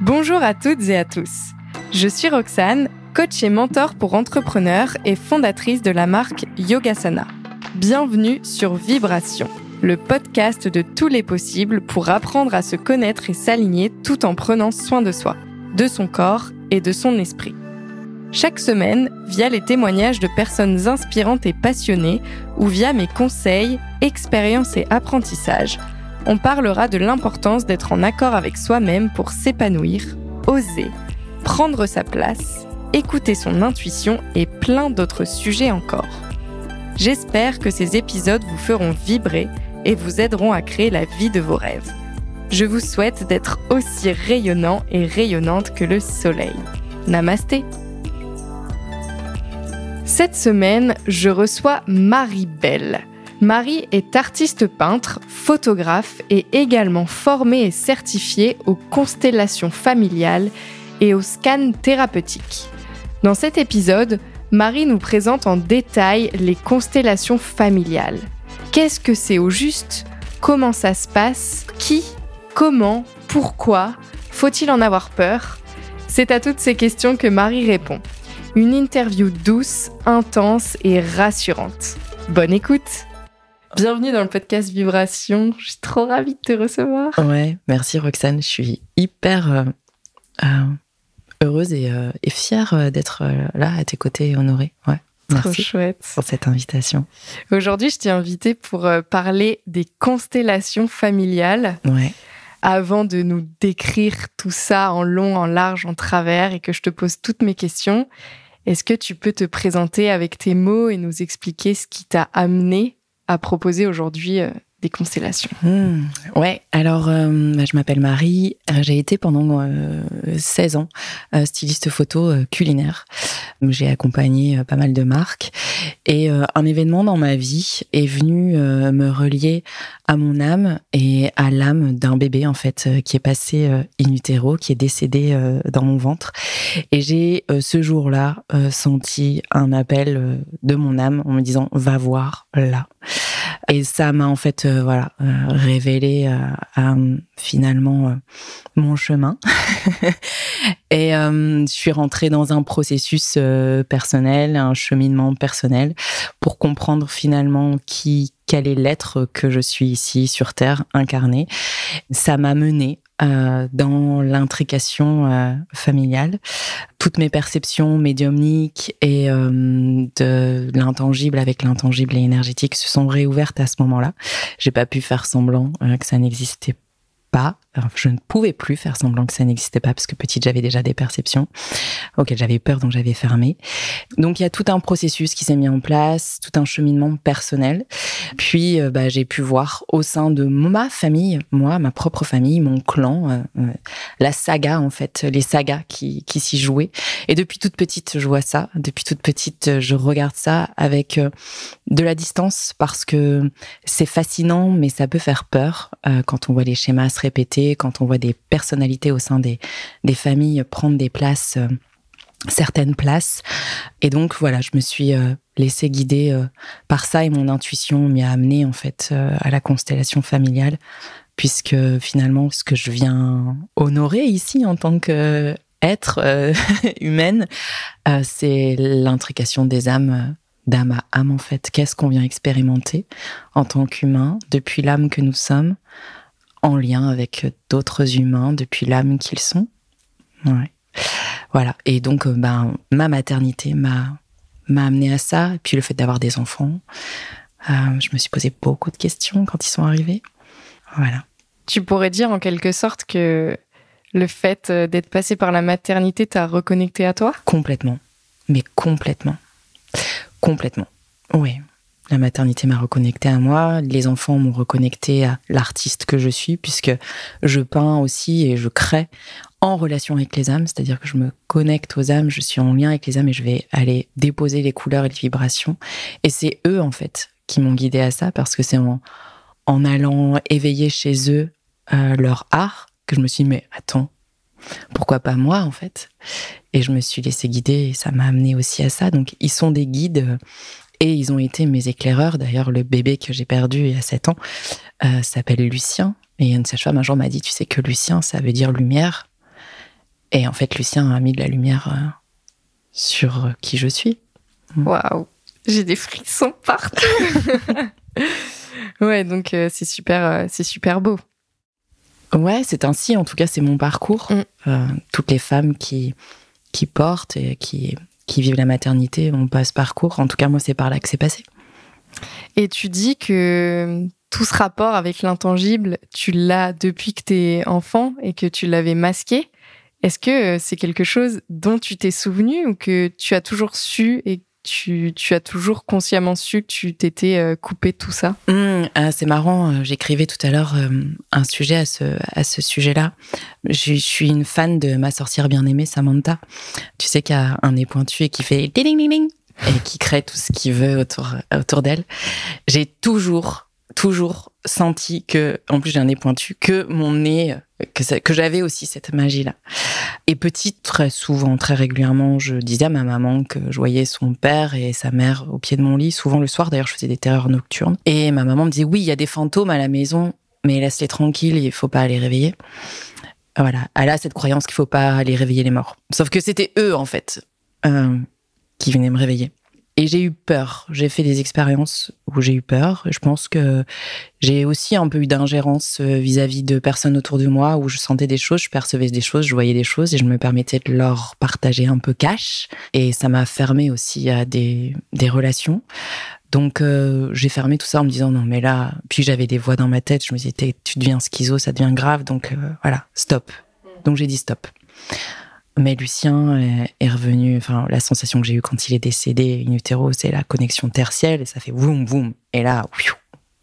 Bonjour à toutes et à tous. Je suis Roxane, coach et mentor pour entrepreneurs et fondatrice de la marque Yogasana. Bienvenue sur Vibration, le podcast de tous les possibles pour apprendre à se connaître et s'aligner tout en prenant soin de soi, de son corps et de son esprit. Chaque semaine, via les témoignages de personnes inspirantes et passionnées ou via mes conseils, expériences et apprentissages, on parlera de l'importance d'être en accord avec soi-même pour s'épanouir, oser, prendre sa place, écouter son intuition et plein d'autres sujets encore. J'espère que ces épisodes vous feront vibrer et vous aideront à créer la vie de vos rêves. Je vous souhaite d'être aussi rayonnant et rayonnante que le soleil. Namasté Cette semaine, je reçois Marie Belle. Marie est artiste peintre, photographe et également formée et certifiée aux constellations familiales et aux scans thérapeutiques. Dans cet épisode, Marie nous présente en détail les constellations familiales. Qu'est-ce que c'est au juste? Comment ça se passe? Qui? Comment? Pourquoi? Faut-il en avoir peur? C'est à toutes ces questions que Marie répond. Une interview douce, intense et rassurante. Bonne écoute Bienvenue dans le podcast Vibration. Je suis trop ravie de te recevoir. Ouais, merci Roxane. Je suis hyper euh, euh, heureuse et, euh, fière d'être là à tes côtés et honorée. Ouais. Merci trop chouette. pour cette invitation. Aujourd'hui, je t'ai invité pour parler des constellations familiales. Ouais. Avant de nous décrire tout ça en long, en large, en travers et que je te pose toutes mes questions, est-ce que tu peux te présenter avec tes mots et nous expliquer ce qui t'a amené à proposer aujourd'hui euh, des constellations. Hmm. ouais, alors euh, bah, je m'appelle Marie, euh, j'ai été pendant 16 ans styliste photo culinaire. J'ai accompagné pas mal de marques et un événement dans ma vie est venu me relier à mon âme et à l'âme d'un bébé en fait qui est passé in utero, qui est décédé dans mon ventre. Et j'ai ce jour-là senti un appel de mon âme en me disant va voir là. Et ça m'a en fait euh, voilà euh, révélé euh, finalement mon chemin. et je suis rentrée dans un processus personnel, un cheminement personnel pour comprendre finalement qui quel est l'être que je suis ici sur Terre incarné. Ça m'a mené euh, dans l'intrication euh, familiale. Toutes mes perceptions médiumniques et euh, de l'intangible avec l'intangible et énergétique se sont réouvertes à ce moment-là. J'ai pas pu faire semblant que ça n'existait pas je ne pouvais plus faire semblant que ça n'existait pas parce que petite, j'avais déjà des perceptions auxquelles j'avais peur, donc j'avais fermé. Donc il y a tout un processus qui s'est mis en place, tout un cheminement personnel. Puis euh, bah, j'ai pu voir au sein de ma famille, moi, ma propre famille, mon clan, euh, euh, la saga en fait, les sagas qui, qui s'y jouaient. Et depuis toute petite, je vois ça. Depuis toute petite, je regarde ça avec de la distance parce que c'est fascinant, mais ça peut faire peur quand on voit les schémas se répéter quand on voit des personnalités au sein des, familles prendre des places, euh, certaines places. Et donc voilà, je me suis euh, laissée guider euh, par ça et mon intuition m'y a amené en fait à la constellation familiale, puisque finalement ce que je viens honorer ici en tant que être humaine, c'est l'intrication des âmes d'âme à âme en fait. Qu'est-ce qu'on vient expérimenter en tant qu'humain depuis l'âme que nous sommes en lien avec d'autres humains depuis l'âme qu'ils sont. Voilà. Et donc, euh, ben, ma maternité m'a m'a amené à ça. Et puis le fait d'avoir des enfants, euh, je me suis posé beaucoup de questions quand ils sont arrivés. Voilà. Tu pourrais dire en quelque sorte que le fait euh, d'être passé par la maternité t'a reconnecté à toi? Complètement. Mais complètement. Complètement. Oui. La maternité m'a reconnecté à moi, les enfants m'ont reconnecté à l'artiste que je suis, puisque je peins aussi et je crée en relation avec les âmes, c'est-à-dire que je me connecte aux âmes, je suis en lien avec les âmes et je vais aller déposer les couleurs et les vibrations. Et c'est eux, en fait, qui m'ont guidé à ça, parce que c'est en, en allant éveiller chez eux euh, leur art que je me suis dit, mais attends, pourquoi pas moi, en fait? Et je me suis laissé guider et ça m'a amené aussi à ça. Donc, ils sont des guides et ils ont été mes éclaireurs. D'ailleurs, le bébé que j'ai perdu il y a 7 ans euh, s'appelle Lucien. Et une sage-femme un jour m'a dit, tu sais que Lucien, ça veut dire lumière. Et en fait, Lucien a mis de la lumière sur qui je suis. Waouh, j'ai des frissons partout. ouais, donc c'est super, c'est super beau. Ouais, c'est ainsi. En tout cas, c'est mon parcours. Mm. toutes les femmes qui qui portent et qui qui vivent la maternité ont pas ce parcours. En tout cas, moi, c'est par là que c'est passé. Et tu dis que tout ce rapport avec l'intangible, tu l'as depuis que tu es enfant et que tu l'avais masqué. Est-ce que c'est quelque chose dont tu t'es souvenu ou que tu as toujours su et tu, as toujours consciemment su que tu t'étais euh, coupé tout ça? Mmh, ah, C'est marrant, euh, j'écrivais tout à l'heure euh, un sujet à ce, sujet-là. Je, suis une fan de ma sorcière bien-aimée, Samantha. Tu sais qu'il y a un nez pointu et qui fait ding ding ding et qui crée tout ce qu'il veut autour, autour d'elle. J'ai toujours, toujours senti que, en plus j'ai un nez pointu, que mon nez, que, j'avais aussi cette magie-là. Et petite, très souvent, très régulièrement, je disais à ma maman que je voyais son père et sa mère au pied de mon lit, souvent le soir, d'ailleurs je faisais des terreurs nocturnes. Et ma maman me disait, oui, il y a des fantômes à la maison, mais laisse-les tranquilles, il faut pas les réveiller. Voilà, elle a cette croyance qu'il faut pas aller réveiller les morts. Sauf que c'était eux, en fait, euh, qui venaient me réveiller. Et j'ai eu peur. J'ai fait des expériences où j'ai eu peur. Je pense que j'ai aussi un peu eu d'ingérence euh, vis-à-vis de personnes autour de moi où je sentais des choses, je percevais des choses, je voyais des choses et je me permettais de leur partager un peu cash. Et ça m'a fermé aussi à des, des relations. Donc euh, j'ai fermé tout ça en me disant non mais là, puis j'avais des voix dans ma tête, je me disais tu deviens schizo, ça devient grave, donc euh, voilà, stop. Donc j'ai dit stop. Mais Lucien est, revenu, enfin, la sensation que j'ai eue quand il est décédé in utero, c'est la connexion tertielle et ça fait boum, boum. Et là,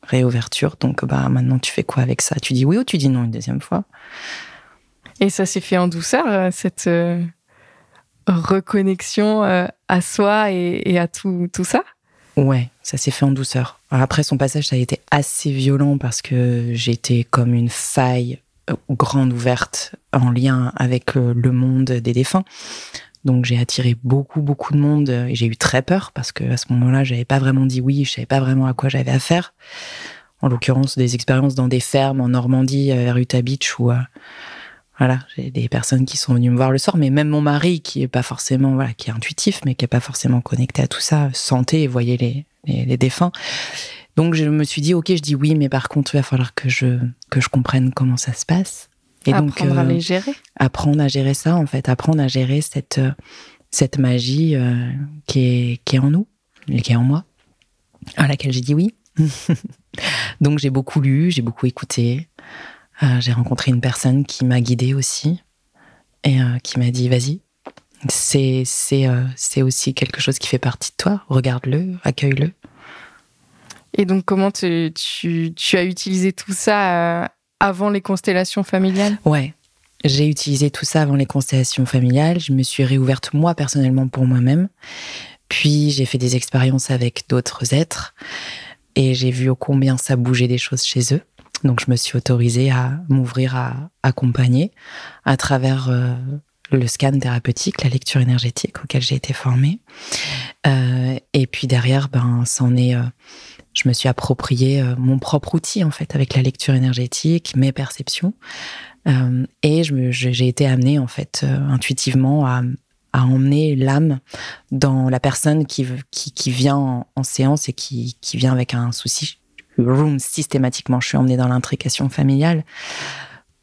réouverture. Donc, bah, maintenant, tu fais quoi avec ça? Tu dis oui ou tu dis non une deuxième fois? Et ça s'est fait en douceur, euh, cette euh, reconnexion euh, à soi et, à tout, tout ça? Ouais, ça s'est fait en douceur. après son passage, ça a été assez violent parce que j'étais comme une faille grande ouverte en lien avec euh, le monde des défunts. Donc j'ai attiré beaucoup beaucoup de monde et j'ai eu très peur parce que à ce moment-là, j'avais pas vraiment dit oui, je savais pas vraiment à quoi j'avais affaire. En l'occurrence, des expériences dans des fermes en Normandie, vers Utah Beach, où euh, voilà, j'ai des personnes qui sont venues me voir le soir, mais même mon mari, qui est pas forcément voilà, qui est intuitif, mais qui est pas forcément connecté à tout ça, sentait et voyait les, les, les défunts. Donc je me suis dit, ok, je dis oui, mais par contre, il va falloir que je, que je comprenne comment ça se passe. Et apprendre à euh, les gérer. Apprendre à gérer ça, en fait, apprendre à gérer cette, euh, cette magie euh, qui, est, qui est en nous, qui est en moi, à laquelle j'ai dit oui. Donc j'ai beaucoup lu, j'ai beaucoup écouté. j'ai rencontré une personne qui m'a guidée aussi et qui m'a dit vas-y, c'est c'est c'est aussi quelque chose qui fait partie de toi. Regarde-le, accueille-le. Et donc, comment tu, as utilisé tout ça euh, avant les constellations familiales? Ouais, j'ai utilisé tout ça avant les constellations familiales. Je me suis réouverte moi personnellement pour moi-même. Puis j'ai fait des expériences avec d'autres êtres et j'ai vu combien ça bougeait des choses chez eux. Donc je me suis autorisée à m'ouvrir à accompagner à travers euh, le scan thérapeutique, la lecture énergétique auquel j'ai été formée. Euh, et puis derrière, ben, c'en est je me suis approprié euh, mon propre outil en fait avec la lecture énergétique, mes perceptions, euh, et j'ai été amenée en fait euh, intuitivement à, à emmener l'âme dans la personne qui, qui, vient en, séance et qui, qui vient avec un souci. Room systématiquement, je suis emmenée dans l'intrication familiale.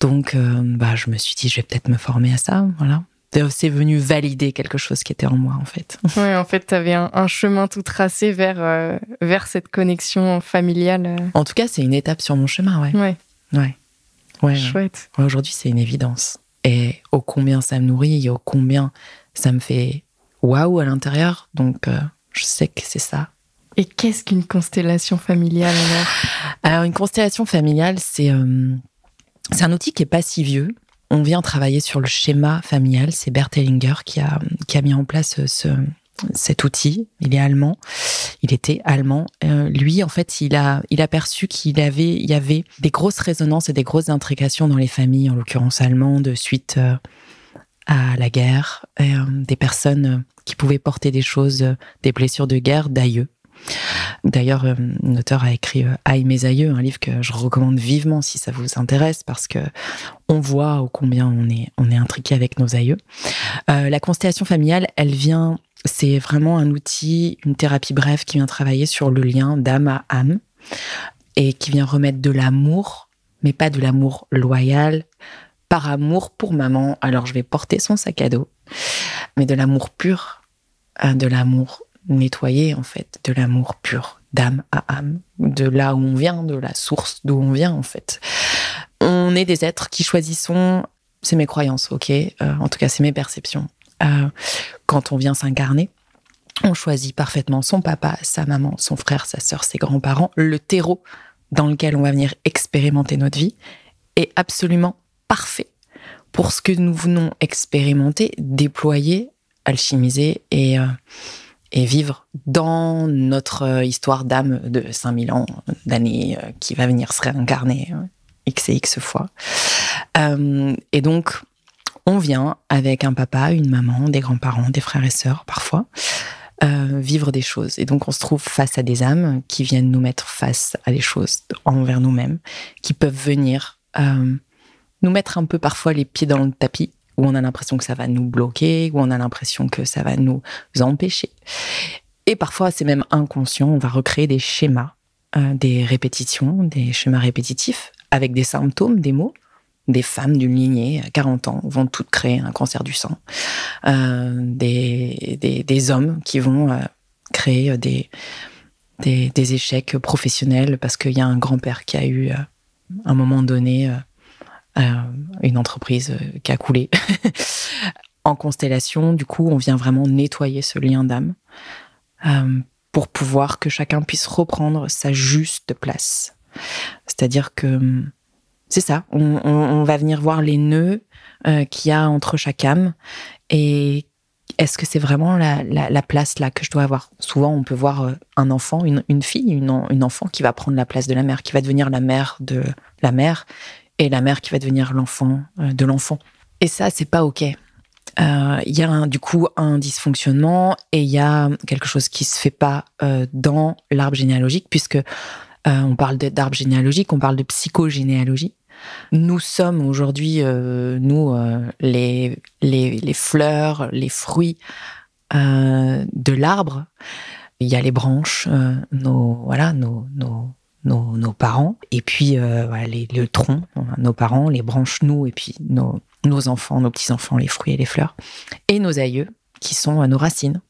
Donc, bah, je me suis dit, je vais peut-être me former à ça, voilà c'est venu valider quelque chose qui était en moi en fait. Oui, en fait, tu avais un, chemin tout tracé vers, euh, vers cette connexion familiale. Euh. En tout cas, c'est une étape sur mon chemin, ouais. Ouais. Ouais. ouais Chouette. Aujourd'hui, c'est une évidence. Et au combien ça me nourrit et au combien ça me fait waouh à l'intérieur. Donc, euh, je sais que c'est ça. Et qu'est-ce qu'une constellation familiale alors? Alors, une constellation familiale, c'est c'est un outil qui est pas si vieux on vient travailler sur le schéma familial. C'est Bert Hellinger qui a, qui a mis en place ce, cet outil. Il est allemand. Il était allemand. Euh, lui, en fait, il a, il a perçu qu'il avait, il y avait des grosses résonances et des grosses intrications dans les familles, en l'occurrence allemandes, suite euh, à la guerre. Euh, des personnes qui pouvaient porter des choses, des blessures de guerre d'aïeux. D'ailleurs, une auteure a écrit Aïe mes aïeux, un livre que je recommande vivement si ça vous intéresse, parce que on voit combien on est, on intriqué avec nos aïeux. la constellation familiale, elle vient, c'est vraiment un outil, une thérapie brève qui vient travailler sur le lien d'âme à âme et qui vient remettre de l'amour, mais pas de l'amour loyal, par amour pour maman. Alors je vais porter son sac à dos, mais de l'amour pur, hein, de l'amour nettoyé en fait, de l'amour pur, d'âme à âme, de là où on vient, de la source d'où on vient en fait. On est des êtres qui choisissons, c'est mes croyances, ok, euh, en tout cas c'est mes perceptions. Euh, quand on vient s'incarner, on choisit parfaitement son papa, sa maman, son frère, sa sœur, ses grands-parents, le terreau dans lequel on va venir expérimenter notre vie est absolument parfait pour ce que nous venons expérimenter, déployer, alchimiser et, euh, et vivre dans notre euh, histoire d'âme de 5000 ans, d'années euh, qui va venir se réincarner x et x fois. et donc, on vient avec un papa, une maman, des grands-parents, des frères et sœurs parfois, vivre des choses. Et donc on se trouve face à des âmes qui viennent nous mettre face à des choses envers nous-mêmes, qui peuvent venir nous mettre un peu parfois les pieds dans le tapis, où on a l'impression que ça va nous bloquer, où on a l'impression que ça va nous empêcher. Et parfois, c'est même inconscient, on va recréer des schémas, euh, des répétitions, des schémas répétitifs, avec des symptômes, des mots. Des femmes d'une lignée à 40 ans vont toutes créer un cancer du sang. Euh, des, des, hommes qui vont euh, créer des, des, des, échecs professionnels parce qu'il y a un grand-père qui a eu, à un moment donné, euh, une entreprise euh, qui a coulé. en constellation, du coup, on vient vraiment nettoyer ce lien d'âme euh, pour pouvoir que chacun puisse reprendre sa juste place. C'est-à-dire que c'est ça, on, va venir voir les nœuds qu'il y a entre chaque âme et est-ce que c'est vraiment la, place là que je dois avoir? Souvent, on peut voir un enfant, une, fille, une, une, enfant qui va prendre la place de la mère, qui va devenir la mère de la mère, et la mère qui va devenir l'enfant euh, de l'enfant. Et ça, c'est pas OK. Euh, il y a du coup un dysfonctionnement et il y a quelque chose qui se fait pas euh, dans l'arbre généalogique puisque on parle d'arbre généalogique, on parle de psychogénéalogie. Nous sommes aujourd'hui, nous, les, les, les, fleurs, les fruits de l'arbre. Il y a les branches, nos, voilà, nos, nos, nos, parents, et puis euh, voilà, le tronc, nos parents, les branches, nous, et puis nos, enfants, nos petits-enfants, les fruits et les fleurs, et nos aïeux, qui sont nos racines,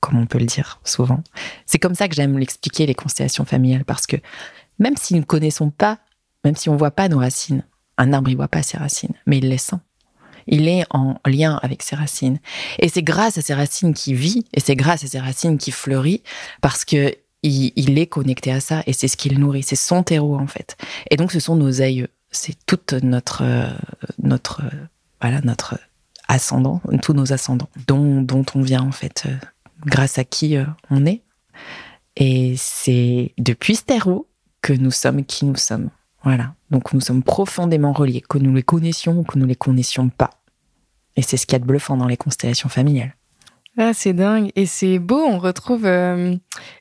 comme on peut le dire souvent. C'est comme ça que j'aime l'expliquer, les constellations familiales, parce que même si nous ne connaissons pas, même si on ne voit pas nos racines, un arbre, il voit pas ses racines, mais il les sent. Il est en lien avec ses racines. Et c'est grâce à ses racines qu'il vit, et c'est grâce à ses racines qu'il fleurit, parce que il, est connecté à ça et c'est ce qu'il nourrit, c'est son terreau en fait. Et donc ce sont nos aïeux, c'est toute notre notre voilà notre ascendant, tous nos ascendants dont, dont on vient en fait, euh, grâce à qui euh, on est. Et c'est depuis ce terreau que nous sommes qui nous sommes. Voilà. Donc nous sommes profondément reliés, que nous les connaissions ou que nous les connaissions pas. Et c'est ce qu'il y a de bluffant dans les constellations familiales. Ah, c'est dingue. Et c'est beau, on retrouve euh,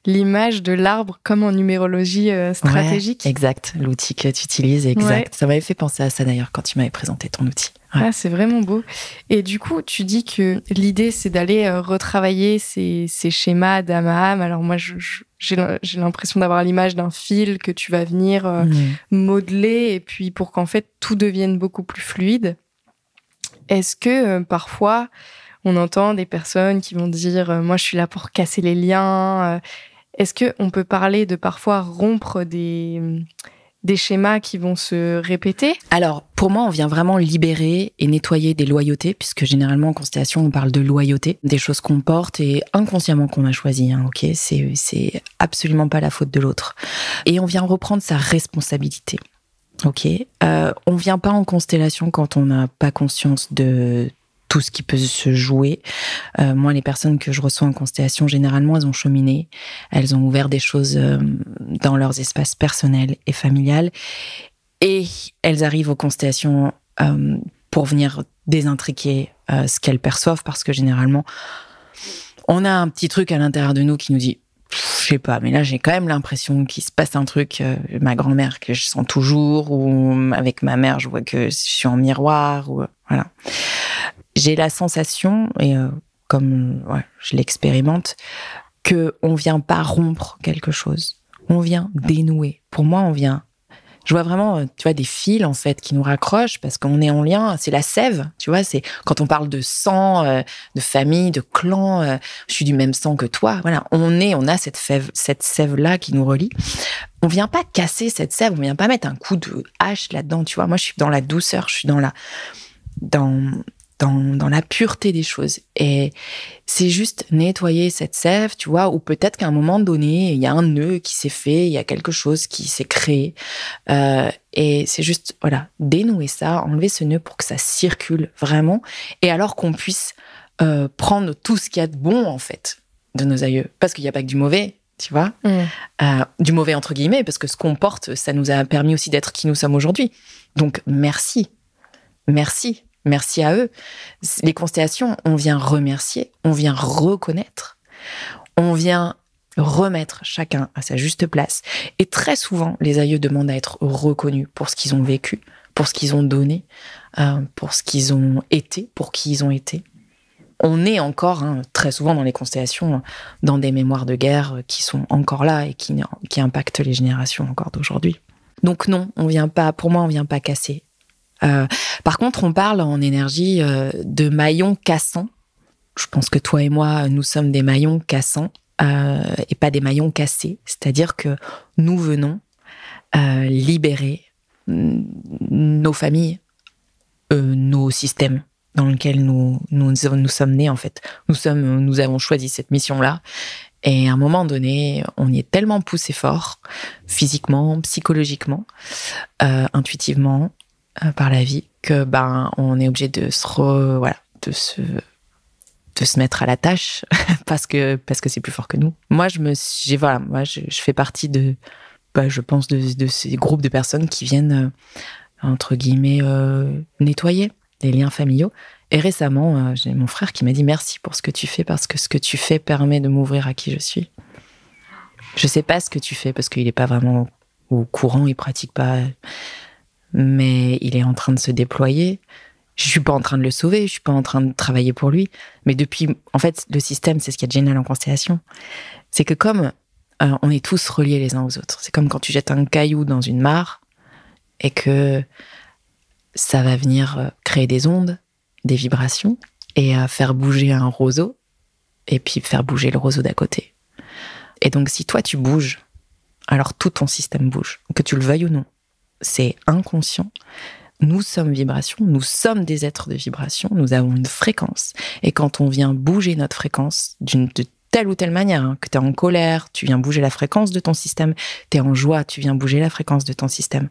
l'image de l'arbre comme en numérologie euh, stratégique. exact, l'outil que tu utilises, exact. Ça m'avait fait penser à ça d'ailleurs quand tu m'avais présenté ton outil. Ah, c'est vraiment beau. Et du coup, tu dis que l'idée, c'est d'aller euh, retravailler ces, ces schémas d'âme à âme. Alors moi, j'ai l'impression d'avoir l'image d'un fil que tu vas venir mmh. modeler et puis pour qu'en fait tout devienne beaucoup plus fluide. Est-ce que parfois on entend des personnes qui vont dire euh, moi je suis là pour casser les liens. Euh. Est-ce que on peut parler de parfois rompre des des schémas qui vont se répéter? Alors, pour moi, on vient vraiment libérer et nettoyer des loyautés, puisque généralement en constellation, on parle de loyauté, des choses qu'on porte et inconsciemment qu'on a choisi. Hein, ok, c'est c'est absolument pas la faute de l'autre. Et on vient reprendre sa responsabilité. Ok, euh, on vient pas en constellation quand on n'a pas conscience de tout ce qui peut se jouer. Euh, moi, les personnes que je reçois en constellation, généralement, elles ont cheminé, elles ont ouvert des choses euh, dans leurs espaces personnels et familiales, et elles arrivent aux constellations euh, pour venir désintriquer ce qu'elles perçoivent, parce que généralement, on a un petit truc à l'intérieur de nous qui nous dit sais pas, mais là j'ai quand même l'impression qu'il se passe un truc. Ma grand-mère que je sens toujours, ou avec ma mère, je vois que je suis en miroir, ou voilà. J'ai la sensation, et comme je l'expérimente, que on vient pas rompre quelque chose, on vient dénouer. Pour moi, on vient je vois vraiment, tu vois, des fils en fait qui nous raccrochent parce qu'on est en lien. C'est la sève, tu vois. C'est quand on parle de sang, euh, de famille, de clan. Euh, je suis du même sang que toi. Voilà, on est, on a cette cette sève là qui nous relie. On vient pas casser cette sève. On vient pas mettre un coup de hache là-dedans, tu vois. Moi, je suis dans la douceur. Je suis dans la, dans dans, la pureté des choses. Et c'est juste nettoyer cette sève, tu vois, ou peut-être qu'à un moment donné, il y a un nœud qui s'est fait, il y a quelque chose qui s'est créé. Euh, et c'est juste, voilà, dénouer ça, enlever ce nœud pour que ça circule vraiment. Et alors qu'on puisse euh, prendre tout ce qu'il y a de bon, en fait, de nos aïeux. Parce qu'il n'y a pas que du mauvais, tu vois, mm. euh, du mauvais entre guillemets, parce que ce qu'on porte, ça nous a permis aussi d'être qui nous sommes aujourd'hui. Donc merci, merci Merci à eux. Les constellations, on vient remercier, on vient reconnaître, on vient remettre chacun à sa juste place. Et très souvent, les aïeux demandent à être reconnus pour ce qu'ils ont vécu, pour ce qu'ils ont donné, euh, pour ce qu'ils ont été, pour qui ils ont été. On est encore hein, très souvent dans les constellations, dans des mémoires de guerre qui sont encore là et qui, qui impactent les générations encore d'aujourd'hui. Donc non, on vient pas. Pour moi, on vient pas casser. Euh, par contre, on parle en énergie euh, de maillons cassants. Je pense que toi et moi, nous sommes des maillons cassants euh, et pas des maillons cassés. C'est-à-dire que nous venons libérer mm, nos familles, nos systèmes dans lesquels nous, nous, sommes nés en fait. Nous sommes, nous avons choisi cette mission-là. Et à un moment donné, on y est tellement poussé fort, physiquement, psychologiquement, intuitivement, par la vie que ben on est obligé de se voilà de se de se mettre à la tâche parce que parce que c'est plus fort que nous. Moi je me j'ai voilà moi je, fais partie de bah, je pense de, de, ces groupes de personnes qui viennent euh, entre guillemets euh, nettoyer les liens familiaux. Et récemment, j'ai mon frère qui m'a dit merci pour ce que tu fais parce que ce que tu fais permet de m'ouvrir à qui je suis. Je sais pas ce que tu fais parce qu'il n'est pas vraiment au courant, il pratique pas mais il est en train de se déployer. Je suis pas en train de le sauver, je suis pas en train de travailler pour lui. Mais depuis, en fait, le système, c'est ce qui est génial en constellation, c'est que comme euh, on est tous reliés les uns aux autres, c'est comme quand tu jettes un caillou dans une mare et que ça va venir euh, créer des ondes, des vibrations et faire bouger un roseau et puis faire bouger le roseau d'à côté. Et donc, si toi tu bouges, alors tout ton système bouge, que tu le veuilles ou non c'est inconscient. Nous sommes vibration, nous sommes des êtres de vibration, nous avons une fréquence. Et quand on vient bouger notre fréquence d'une telle ou telle manière, hein, que tu es en colère, tu viens bouger la fréquence de ton système, tu es en joie, tu viens bouger la fréquence de ton système.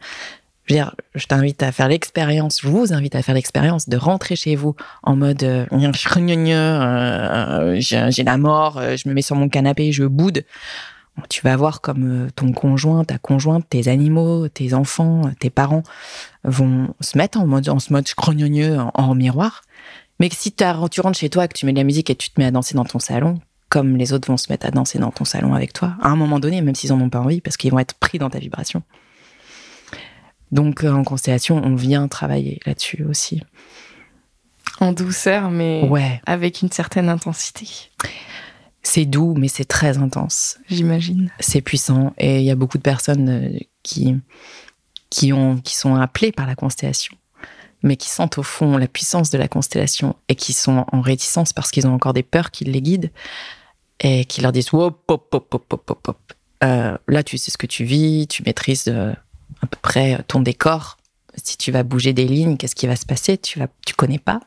Je veux dire, je t'invite à faire l'expérience, je vous invite à faire l'expérience de rentrer chez vous en mode euh, euh, j'ai la mort, euh, je me mets sur mon canapé, je boude tu vas voir comme euh, ton conjoint, ta conjointe, tes animaux, tes enfants, tes parents vont se mettre en mode, en ce mode crognonieux en, miroir. Mais si tu rentres chez toi, et que tu mets de la musique et tu te mets à danser dans ton salon, comme les autres vont se mettre à danser dans ton salon avec toi, à un moment donné, même s'ils en ont pas envie, parce qu'ils vont être pris dans ta vibration. Donc euh, en constellation, on vient travailler là-dessus aussi. En douceur, mais ouais. avec une certaine intensité. C'est doux, mais c'est très intense. J'imagine. C'est puissant. Et il y a beaucoup de personnes euh, qui, qui, ont, qui sont appelées par la constellation, mais qui sentent au fond la puissance de la constellation et qui sont en réticence parce qu'ils ont encore des peurs qui les guident et qui leur disent hop, hop, hop, hop, hop, hop. Euh, là, tu sais ce que tu vis, tu maîtrises euh, à peu près ton décor. Si tu vas bouger des lignes, qu'est-ce qui va se passer? Tu vas, tu connais pas.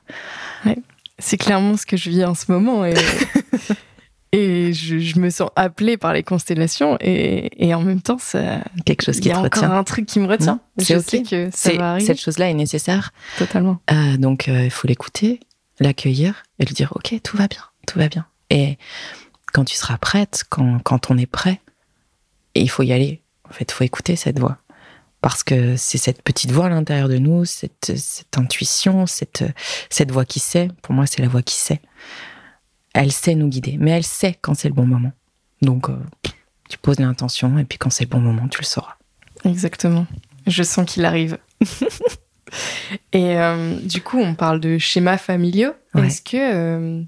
C'est clairement ce que je vis en ce moment. Et Et je, me sens appelée par les constellations et, en même temps, ça. Quelque chose qui te retient. Y a encore un truc qui me retient. C'est sais que ça va arriver. Cette chose-là est nécessaire. Totalement. Euh, donc, euh, il faut l'écouter, l'accueillir et lui dire Ok, tout va bien, tout va bien. Et quand tu seras prête, quand, quand on est prêt, il faut y aller. En fait, il faut écouter cette voix. Parce que c'est cette petite voix à l'intérieur de nous, cette, cette intuition, cette, cette voix qui sait. Pour moi, c'est la voix qui sait elle sait nous guider, mais elle sait quand c'est le bon moment. Donc, euh, Tu poses l'intention et puis quand c'est le bon moment, tu le sauras. Exactement. Je sens qu'il arrive. et euh, du coup, on parle de schémas familiaux. Est-ce que euh,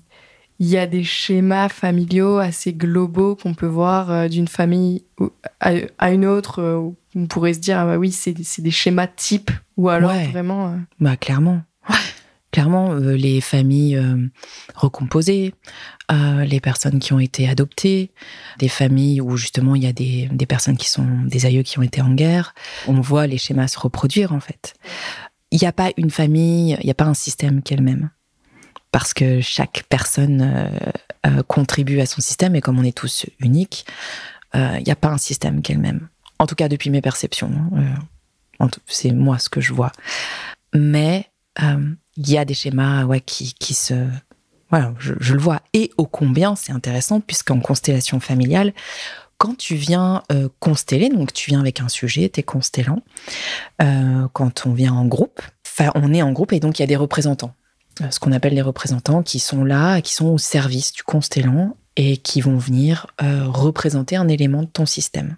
il y a des schémas familiaux assez globaux qu'on peut voir d'une famille à, une autre où on pourrait se dire ah bah oui c'est des schémas types ou alors vraiment bah clairement clairement les familles recomposées les personnes qui ont été adoptées, des familles où justement il y a des, des, personnes qui sont des aïeux qui ont été en guerre. On voit les schémas se reproduire en fait. Il n'y a pas une famille, il n'y a pas un système qui est le même. Parce que chaque personne euh, euh, contribue à son système et comme on est tous uniques, euh, il n'y a pas un système qui est le même. En tout cas, depuis mes perceptions. Hein, c'est moi ce que je vois. Mais il y a des schémas ouais, qui, qui se voilà, je, le vois. Et ô combien c'est intéressant, puisqu'en constellation familiale, quand tu viens euh, consteller, donc tu viens avec un sujet, tu es constellant, euh, quand on vient en groupe, on est en groupe et donc il y a des représentants, euh, ce qu'on appelle les représentants qui sont là, qui sont au service du constellant et qui vont venir représenter un élément de ton système.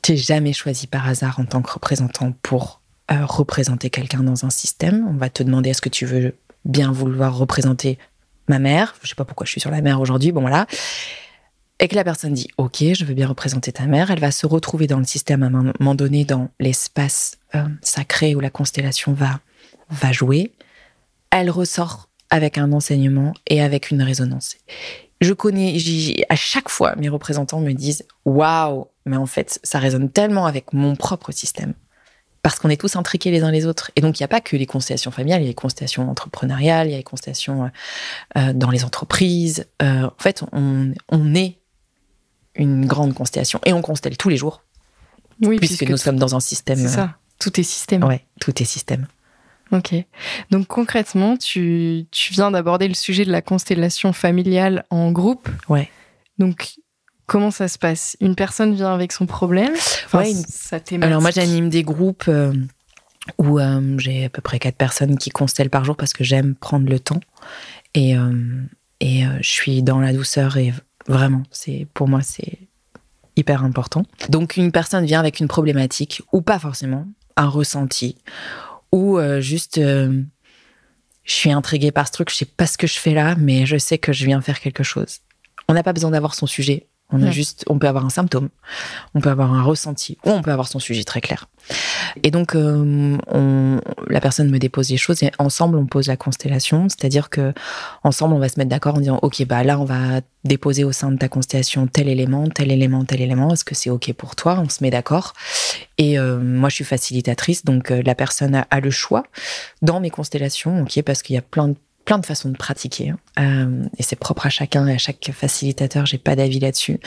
Tu n'es jamais choisi par hasard en tant que représentant pour représenter quelqu'un dans un système. On va te demander est-ce que tu veux bien vouloir représenter ma mère, je sais pas pourquoi je suis sur la mère aujourd'hui, bon voilà, et que la personne dit ok, je veux bien représenter ta mère, elle va se retrouver dans le système à un moment donné dans l'espace euh, sacré où la constellation va va jouer, elle ressort avec un enseignement et avec une résonance. Je connais, à chaque fois, mes représentants me disent waouh, mais en fait, ça résonne tellement avec mon propre système parce qu'on est tous intriqués les uns les autres. Et donc, il n'y a pas que les constellations familiales, il y a les constellations entrepreneuriales, il y a les constellations euh, euh, dans les entreprises. Euh, en fait, on, est une grande constellation et on constelle tous les jours. Oui, puisque, nous sommes dans un système. C'est ça, tout est système. Ouais, tout est système. Ok. Donc concrètement, tu, tu viens d'aborder le sujet de la constellation familiale en groupe. Ouais. Donc Comment ça se passe? Une personne vient avec son problème? Ouais, Alors moi j'anime des groupes euh, où euh, j'ai à peu près quatre personnes qui constellent par jour parce que j'aime prendre le temps et, euh, et je suis dans la douceur et vraiment c'est pour moi c'est hyper important. Donc une personne vient avec une problématique ou pas forcément un ressenti ou juste je suis intriguée par ce truc, je sais pas ce que je fais là, mais je sais que je viens faire quelque chose. On n'a pas besoin d'avoir son sujet. On a juste, on peut avoir un symptôme, on peut avoir un ressenti, ou on peut avoir son sujet très clair. Et donc, euh, on, la personne me dépose les choses et ensemble on pose la constellation, c'est-à-dire que ensemble on va se mettre d'accord en disant, ok, bah là on va déposer au sein de ta constellation tel élément, tel élément, tel élément. Est-ce que c'est ok pour toi? On se met d'accord. Et euh, moi je suis facilitatrice, donc euh, la personne a, a, le choix dans mes constellations, ok, parce qu'il y a plein de plein de façons de pratiquer. Hein. Euh, et c'est propre à chacun et à chaque facilitateur. J'ai pas d'avis là-dessus.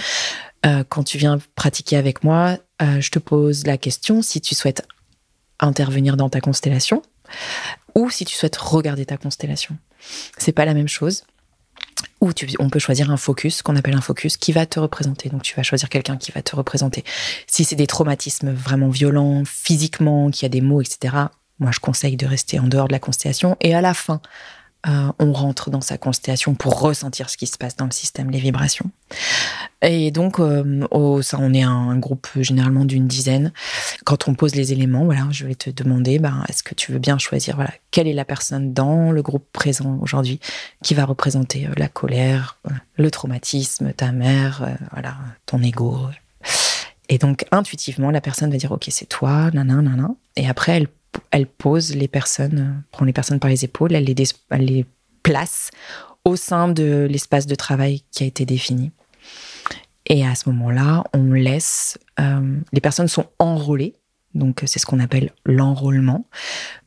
Euh, quand tu viens pratiquer avec moi, euh, je te pose la question si tu souhaites intervenir dans ta constellation ou si tu souhaites regarder ta constellation. C'est pas la même chose. Ou on peut choisir un focus, qu'on appelle un focus, qui va te représenter. Donc tu vas choisir quelqu'un qui va te représenter. Si c'est des traumatismes vraiment violents, physiquement, qui a des mots, etc., moi je conseille de rester en dehors de la constellation. Et à la fin, euh, on rentre dans sa constellation pour ressentir ce qui se passe dans le système, les vibrations. Et donc, euh, ça, on est un, groupe généralement d'une dizaine. Quand on pose les éléments, voilà, je vais te demander, ben, est-ce que tu veux bien choisir, voilà, quelle est la personne dans le groupe présent aujourd'hui qui va représenter euh, la colère, le traumatisme, ta mère, voilà, ton ego. Et donc, intuitivement, la personne va dire, ok, c'est toi, nanana, nanana. Et après, elle elle pose les personnes, prend les personnes par les épaules, elle les, place au sein de l'espace de travail qui a été défini. Et à ce moment-là, on laisse, euh, les personnes sont enrôlées, donc c'est ce qu'on appelle l'enrôlement.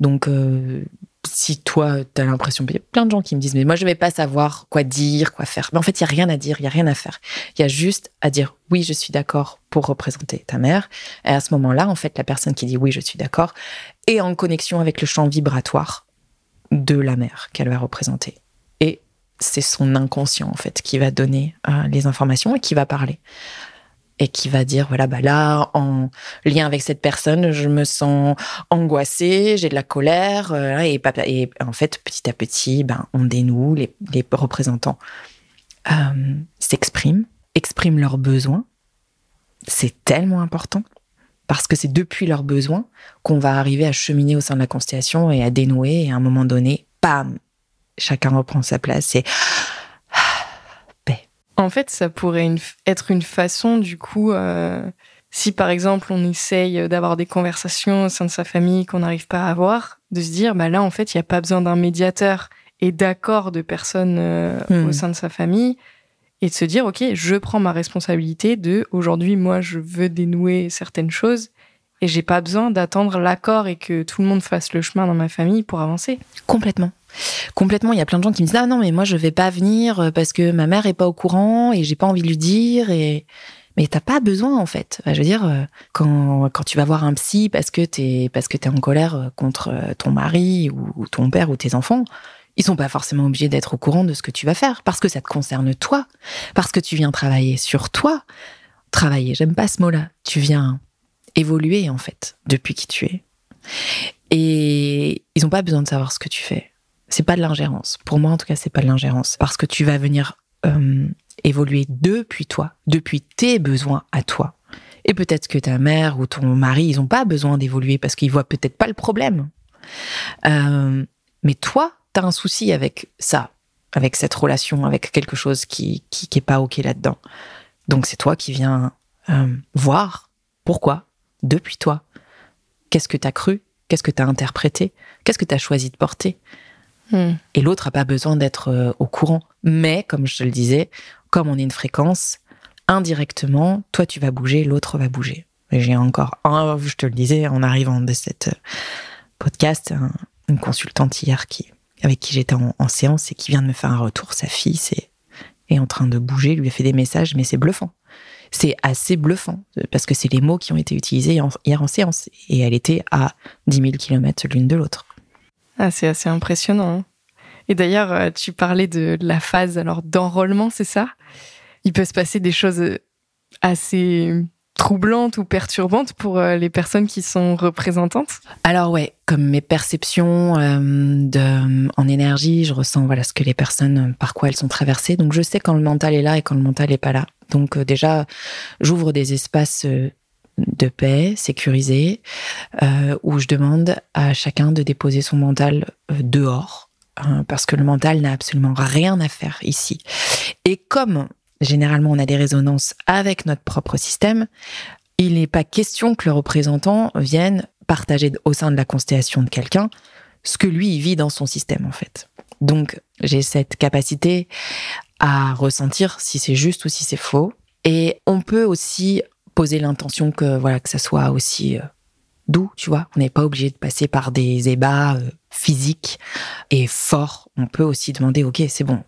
Donc euh, si toi, tu as l'impression, il y a plein de gens qui me disent, mais moi, je ne vais pas savoir quoi dire, quoi faire. Mais en fait, il n'y a rien à dire, il n'y a rien à faire. Il y a juste à dire, oui, je suis d'accord pour représenter ta mère. Et à ce moment-là, en fait, la personne qui dit, oui, je suis d'accord, est en connexion avec le champ vibratoire de la mère qu'elle va représenter. Et c'est son inconscient, en fait, qui va donner euh, les informations et qui va parler et qui va dire voilà bah là en lien avec cette personne je me sens angoissée j'ai de la colère euh, et, et, en fait petit à petit ben on dénoue les, représentants euh, s'expriment expriment leurs besoins c'est tellement important parce que c'est depuis leurs besoins qu'on va arriver à cheminer au sein de la constellation et à dénouer. Et à un moment donné, bam, chacun reprend sa place et. En fait, ça pourrait être une façon, du coup, euh, si par exemple on essaye d'avoir des conversations au sein de sa famille qu'on n'arrive pas à avoir, de se dire, bah là, en fait, il n'y a pas besoin d'un médiateur et d'accord de personnes euh, au hmm. sein de sa famille et de se dire ok je prends ma responsabilité de aujourd'hui moi je veux dénouer certaines choses et j'ai pas besoin d'attendre l'accord et que tout le monde fasse le chemin dans ma famille pour avancer complètement complètement il y a plein de gens qui me disent ah non mais moi je vais pas venir parce que ma mère est pas au courant et j'ai pas envie de lui dire et mais t'as pas besoin en fait. je veux dire, euh, quand, quand tu vas voir un psy parce que t'es parce que t'es en colère contre ton mari ou ton père ou tes enfants, ils sont pas forcément obligés d'être au courant de ce que tu vas faire parce que ça te concerne toi, parce que tu viens travailler sur toi. Travailler, j'aime pas ce mot-là. Tu viens évoluer en fait depuis qui tu es. Et ils ont pas besoin de savoir ce que tu fais. C'est pas de l'ingérence. Pour moi, en tout cas, c'est pas de l'ingérence parce que tu vas venir euh, évoluer depuis toi, depuis tes besoins à toi. Et peut-être que ta mère ou ton mari, ils ont pas besoin d'évoluer parce qu'ils voient peut-être pas le problème. Euh, mais toi, t'as un souci avec ça, avec cette relation, avec quelque chose qui qui, est pas ok là-dedans. Donc c'est toi qui viens euh, voir pourquoi depuis toi. Qu'est-ce que t'as cru? Qu'est-ce que t'as interprété? Qu'est-ce que t'as choisi de porter? Et l'autre a pas besoin d'être euh, au courant. Mais comme je te le disais, comme on est une fréquence, indirectement, toi tu vas bouger, l'autre va bouger. J'ai encore un, je te le disais en arrivant de cette euh, podcast, une consultante hier qui avec qui j'étais en, séance et qui vient de me faire un retour. Sa fille c'est, est en train de bouger, lui a fait des messages, mais c'est bluffant. C'est assez bluffant parce que c'est les mots qui ont été utilisés hier en séance et elle était à 10 000 km l'une de l'autre. Ah, c'est assez impressionnant. Hein. Et d'ailleurs, euh, tu parlais de la phase alors d'enrôlement, c'est ça? Il peut se passer des choses assez troublante ou perturbante pour euh, les personnes qui sont représentantes? Alors ouais, comme mes perceptions euh, de, en énergie, je ressens voilà ce que les personnes euh, par quoi elles sont traversées. Donc je sais quand le mental est là et quand le mental n'est pas là. Donc déjà, j'ouvre des espaces de paix, sécurisés, où je demande à chacun de déposer son mental dehors, hein, parce que le mental n'a absolument rien à faire ici. Et comme généralement on a des résonances avec notre propre système, il n'est pas question que le représentant vienne partager au sein de la constellation de quelqu'un ce que lui vit dans son système en fait. Donc j'ai cette capacité à ressentir si c'est juste ou si c'est faux. Et on peut aussi poser l'intention que voilà que ça soit aussi euh, doux, tu vois. On n'est pas obligé de passer par des ébats euh, physiques et forts. On peut aussi demander, ok, c'est bon.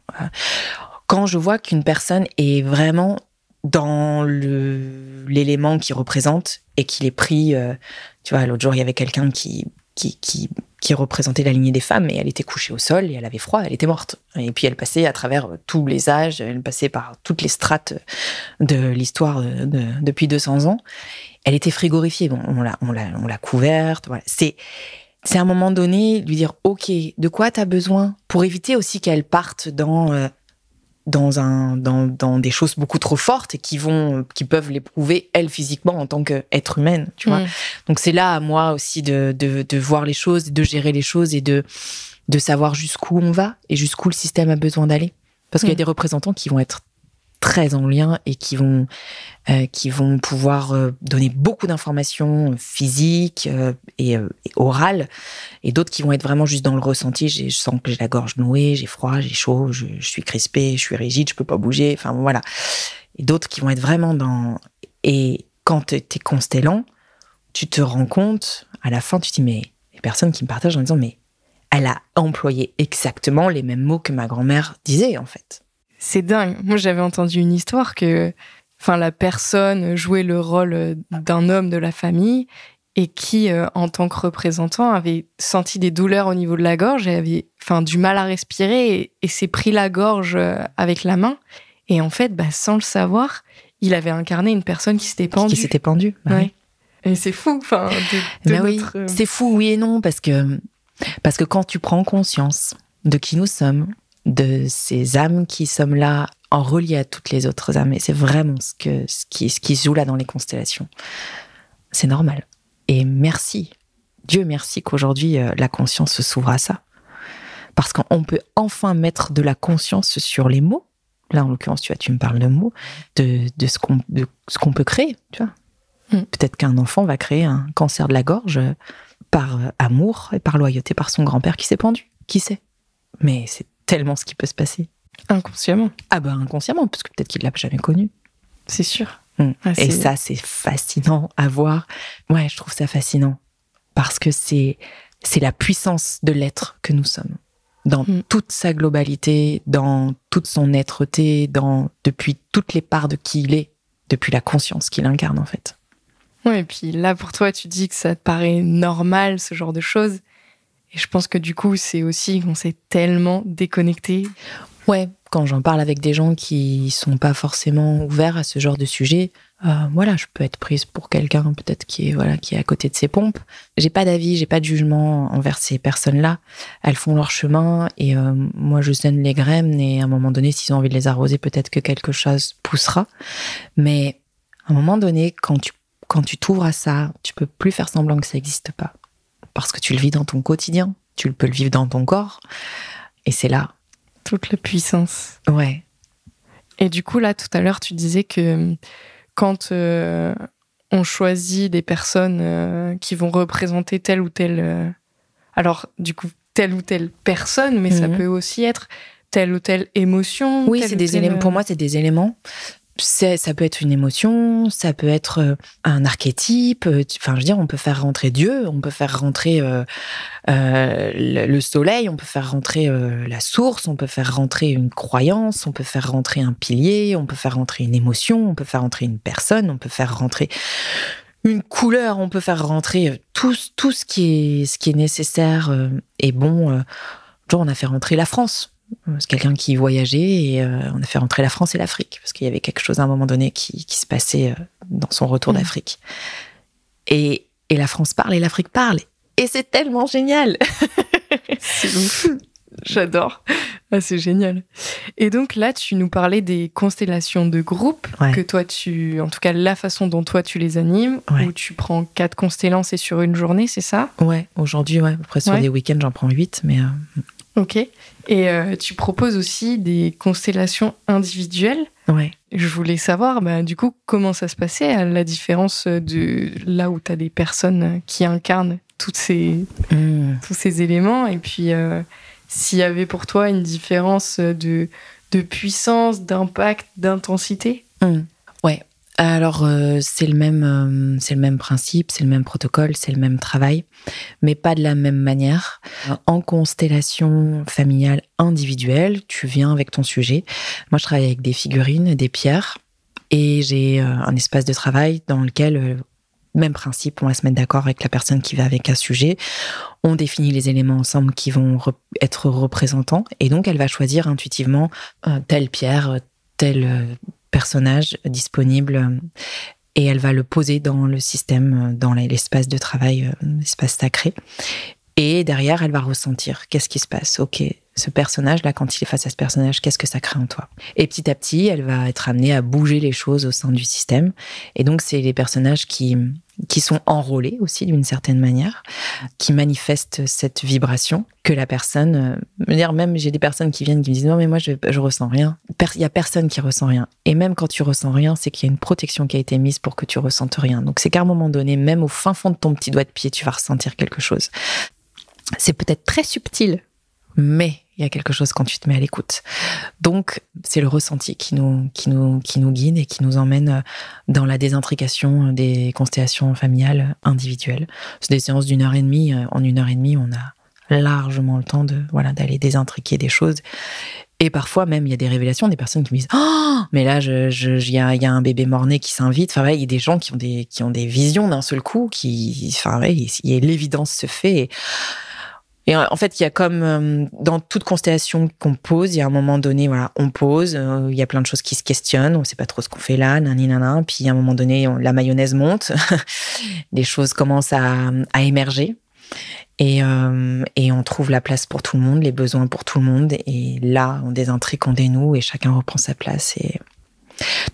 Quand je vois qu'une personne est vraiment dans l'élément qu'il représente et qu'il est pris, euh, tu vois, l'autre jour, il y avait quelqu'un qui, qui, qui, représentait la lignée des femmes et elle était couchée au sol et elle avait froid, elle était morte. Et puis elle passait à travers tous les âges, elle passait par toutes les strates de l'histoire de, depuis 200 ans. Elle était frigorifiée, bon, on l'a, on l'a, on l'a couverte. C'est, c'est à un moment donné lui dire, OK, de quoi tu as besoin? pour éviter aussi qu'elle parte dans, euh, dans un dans, dans, des choses beaucoup trop fortes et qui vont qui peuvent l'éprouver elle physiquement en tant qu'être humaine tu vois mm. donc c'est là à moi aussi de, de, de voir les choses de gérer les choses et de de savoir jusqu'où on va et jusqu'où le système a besoin d'aller parce qu'il y a mm. des représentants qui vont être très en lien et qui vont euh, qui vont pouvoir euh, donner beaucoup d'informations physiques euh, et, orales et d'autres qui vont être vraiment juste dans le ressenti. Je sens que j'ai la gorge nouée j'ai froid j'ai chaud je, suis crispé je suis rigide je peux pas bouger enfin voilà. Et d'autres qui vont être vraiment dans et quand tu es constellant tu te rends compte à la fin tu te dis mais les personnes qui me partagent en disant mais elle a employé exactement les mêmes mots que ma grand-mère disait en fait c'est dingue. Moi, j'avais entendu une histoire que, enfin, la personne jouait le rôle d'un homme de la famille et qui, euh, en tant que représentant, avait senti des douleurs au niveau de la gorge et avait, enfin, du mal à respirer et, s'est pris la gorge euh, avec la main. Et en fait, bah, sans le savoir, il avait incarné une personne qui s'était pendue. Qui s'était pendue. Bah et c'est fou, enfin. Bah oui, euh, c'est fou, oui et non, parce que parce que quand tu prends conscience de qui nous sommes, de ces âmes qui sommes là en relié à toutes les autres âmes. Et c'est vraiment ce, que, ce, qui, ce qui se joue là dans les constellations. C'est normal. Et merci. Dieu merci qu'aujourd'hui, euh, la conscience s'ouvre à ça. Parce qu'on peut enfin mettre de la conscience sur les mots. Là, en l'occurrence, tu vois, tu me parles de mots, de, de ce qu'on peut créer, tu vois. Mm. Peut-être qu'un enfant va créer un cancer de la gorge par euh, amour et par loyauté par son grand-père qui s'est pendu. Qui sait? Mais c'est tellement ce qui peut se passer. Inconsciemment. Ah bah inconsciemment, parce que peut-être qu'il l'a jamais connu. C'est sûr. Mm. Ah, et ça, c'est fascinant à voir. Ouais, je trouve ça fascinant parce que c'est c'est la puissance de l'être que nous sommes dans mm. toute sa globalité, dans toute son êtreté, dans depuis toutes les parts de qui il est, depuis la conscience qu'il incarne en fait. Ouais, et puis là pour toi, tu dis que ça te paraît normal ce genre de choses. Et je pense que du coup, c'est aussi qu'on s'est tellement déconnecté. Ouais, quand j'en parle avec des gens qui sont pas forcément ouverts à ce genre de sujet, euh, voilà, je peux être prise pour quelqu'un peut-être qui est voilà qui est à côté de ses pompes. J'ai pas d'avis, j'ai pas de jugement envers ces personnes-là. Elles font leur chemin et euh, moi je sème les graines et à un moment donné, s'ils ont envie de les arroser, peut-être que quelque chose poussera. Mais à un moment donné, quand tu quand tu t'ouvres à ça, tu peux plus faire semblant que ça n'existe pas parce que tu le vis dans ton quotidien, tu peux le vivre dans ton corps et c'est là toute la puissance. Ouais. Et du coup, là, tout à l'heure, tu disais que quand euh, on choisit des personnes euh, qui vont représenter telle ou telle. Euh, alors, du coup, telle ou telle personne, mais ça mhm. peut aussi être telle ou telle émotion. Oui, c'est des éléments. Pour moi, c'est des éléments ça peut être une émotion, ça peut être euh, un archétype. Euh, enfin, je veux dire, on peut faire rentrer Dieu, on peut faire rentrer euh, le soleil, on peut faire rentrer la source, on peut faire rentrer une croyance, on peut faire rentrer un pilier, on peut faire rentrer une émotion, on peut faire rentrer une personne, on peut faire rentrer une couleur, on peut faire rentrer tout, ce qui est ce qui est nécessaire et bon. genre, on a fait rentrer la France c'est quelqu'un qui voyageait et euh, on a fait rentrer la France et l'Afrique parce qu'il y avait quelque chose à un moment donné qui, se passait euh, dans son retour mmh. d'Afrique. Et, et, la France parle et l'Afrique parle. Et c'est tellement génial. c'est ouf. J'adore. Ah, c'est génial. Et donc là, tu nous parlais des constellations de groupe que toi, tu, en tout cas, la façon dont toi tu les animes, où tu prends quatre constellations, c'est sur une journée, c'est ça? Ouais. Aujourd'hui, ouais. Après sur des week-ends, j'en prends huit, mais. Euh, Ok. Et euh, tu proposes aussi des constellations individuelles. Ouais. Je voulais savoir, bah, du coup, comment ça se passait, à la différence de là où tu as des personnes qui incarnent toutes ces, hmm. tous ces éléments, et puis euh, s'il y avait pour toi une différence de, de puissance, d'impact, d'intensité. Hmm. Ouais, alors euh, c'est le même euh, c'est le même principe, c'est le même protocole, c'est le même travail, mais pas de la même manière. En constellation familiale individuelle, tu viens avec ton sujet. Moi, je travaille avec des figurines, des pierres, et j'ai euh, un espace de travail dans lequel même principe, on va se mettre d'accord avec la personne qui va avec un sujet. On définit les éléments ensemble qui vont être représentants, et donc elle va choisir intuitivement telle pierre, telle personnage disponible et elle va le poser dans le système, dans l'espace de travail, euh, l'espace sacré. Et derrière, elle va ressentir qu'est-ce qui se passe. Ok, ce personnage-là, quand il est face à ce personnage, qu'est-ce que ça crée en toi? Et petit à petit, elle va être amenée à bouger les choses au sein du système. Et donc, c'est les personnages qui, qui sont enrôlés aussi d'une certaine manière, qui manifestent cette vibration que la personne. Euh, dire même j'ai des personnes qui viennent qui me disent non mais moi je, je ressens rien. Il y a personne qui ressent rien. Et même quand tu ressens rien, c'est qu'il y a une protection qui a été mise pour que tu ressentes rien. Donc c'est qu'à un moment donné, même au fin fond de ton petit doigt de pied, tu vas ressentir quelque chose. C'est peut-être très subtil, mais il y a quelque chose quand tu te mets à l'écoute. Donc, c'est le ressenti qui nous, guide et qui nous emmène dans la désintrication des constellations familiales individuelles. C'est des séances d'une heure et demie. En une heure et demie, on a largement le temps de voilà d'aller désintriquer des choses. Et parfois même, il y a des révélations, des personnes qui me disent oh, mais là, il y, a, un bébé mort-né qui s'invite. Enfin, il y a des gens qui ont des, visions d'un seul coup, qui, enfin, l'évidence se fait. Et en fait, il y a comme euh, dans toute constellation qu'on pose, il y a un moment donné, voilà, on pose, euh, il y a plein de choses qui se questionnent, on sait pas trop ce qu'on fait là, nani nana, puis à un moment donné, la mayonnaise monte, les choses commencent à, émerger. Et, euh, et on trouve la place pour tout le monde, les besoins pour tout le monde. Et là, on désintrigue, on dénoue et chacun reprend sa place. Et...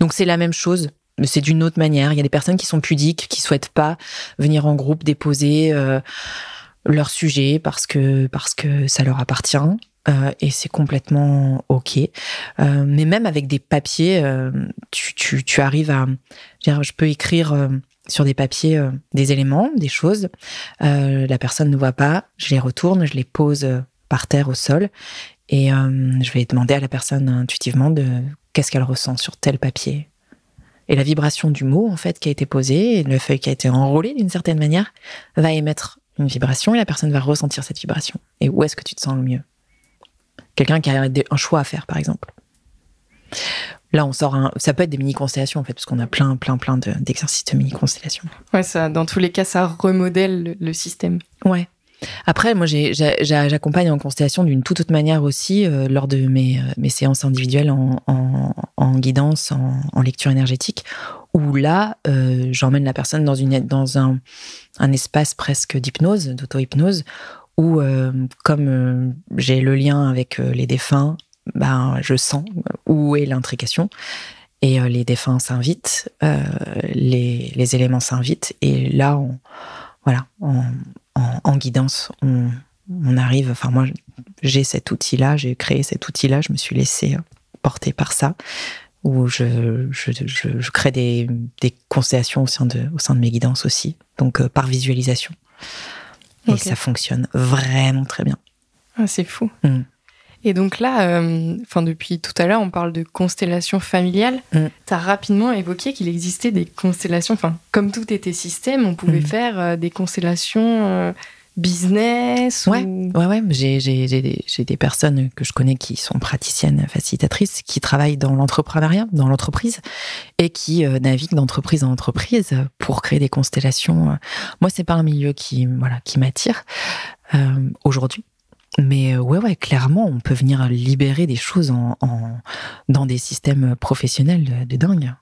Donc c'est la même chose, mais c'est d'une autre manière. Il y a des personnes qui sont pudiques, qui souhaitent pas venir en groupe déposer leur sujet parce que, parce que ça leur appartient. Euh, et c'est complètement ok. Euh, mais même avec des papiers, euh, tu, tu, arrives à, je peux écrire sur des papiers des éléments, des choses. la personne ne voit pas, je les retourne, je les pose par terre au sol, et je vais demander à la personne intuitivement de qu'est-ce qu'elle ressent sur tel papier. Et la vibration du mot en fait qui a été posé, le feuille qui a été enrôlé d'une certaine manière, va émettre une vibration et la personne va ressentir cette vibration. Et où est-ce que tu te sens le mieux? Quelqu'un qui a un choix à faire, par exemple. Là, on sort un. Ça peut être des mini-constellations, en fait, parce qu'on a plein, plein, plein d'exercices de, mini-constellations. Ouais, ça, dans tous les cas, ça remodèle le, système. Ouais. Après, moi, j'accompagne en constellation d'une toute autre manière aussi euh, lors de mes, euh, mes, séances individuelles en, en, guidance, en, lecture énergétique, où là, euh, j'emmène la personne dans, un, espace presque d'hypnose, d'auto-hypnose, où, euh, comme euh, j'ai le lien avec les défunts, ben, je sens où est l'intrication. Et les défunts s'invitent, les, éléments s'invitent. Et là, voilà, en, guidance, on, on, arrive. Enfin, moi, j'ai cet outil-là, j'ai créé cet outil-là, je me suis laissé porter par ça, où je, je, je, je crée des, des, constellations au sein, de, au sein de mes guidances aussi, donc par visualisation. Et ça fonctionne vraiment très bien. Ah, c'est fou. Mm. Et donc là, euh, depuis tout à l'heure, on parle de constellation familiale. Mm. Tu as rapidement évoqué qu'il existait des constellations, enfin comme tout était système, on pouvait mm. faire euh, des constellations euh, business Ouais, ouais, ouais. J'ai, j'ai, des, j'ai des personnes que je connais qui sont praticiennes, facilitatrices, qui travaillent dans l'entrepreneuriat, dans l'entreprise, et qui euh, naviguent d'entreprise en entreprise pour créer des constellations. Moi, c'est pas un milieu qui, voilà, qui m'attire euh, aujourd'hui. Mais euh, ouais, ouais, clairement, on peut venir libérer des choses en, en dans des systèmes professionnels de, dingue.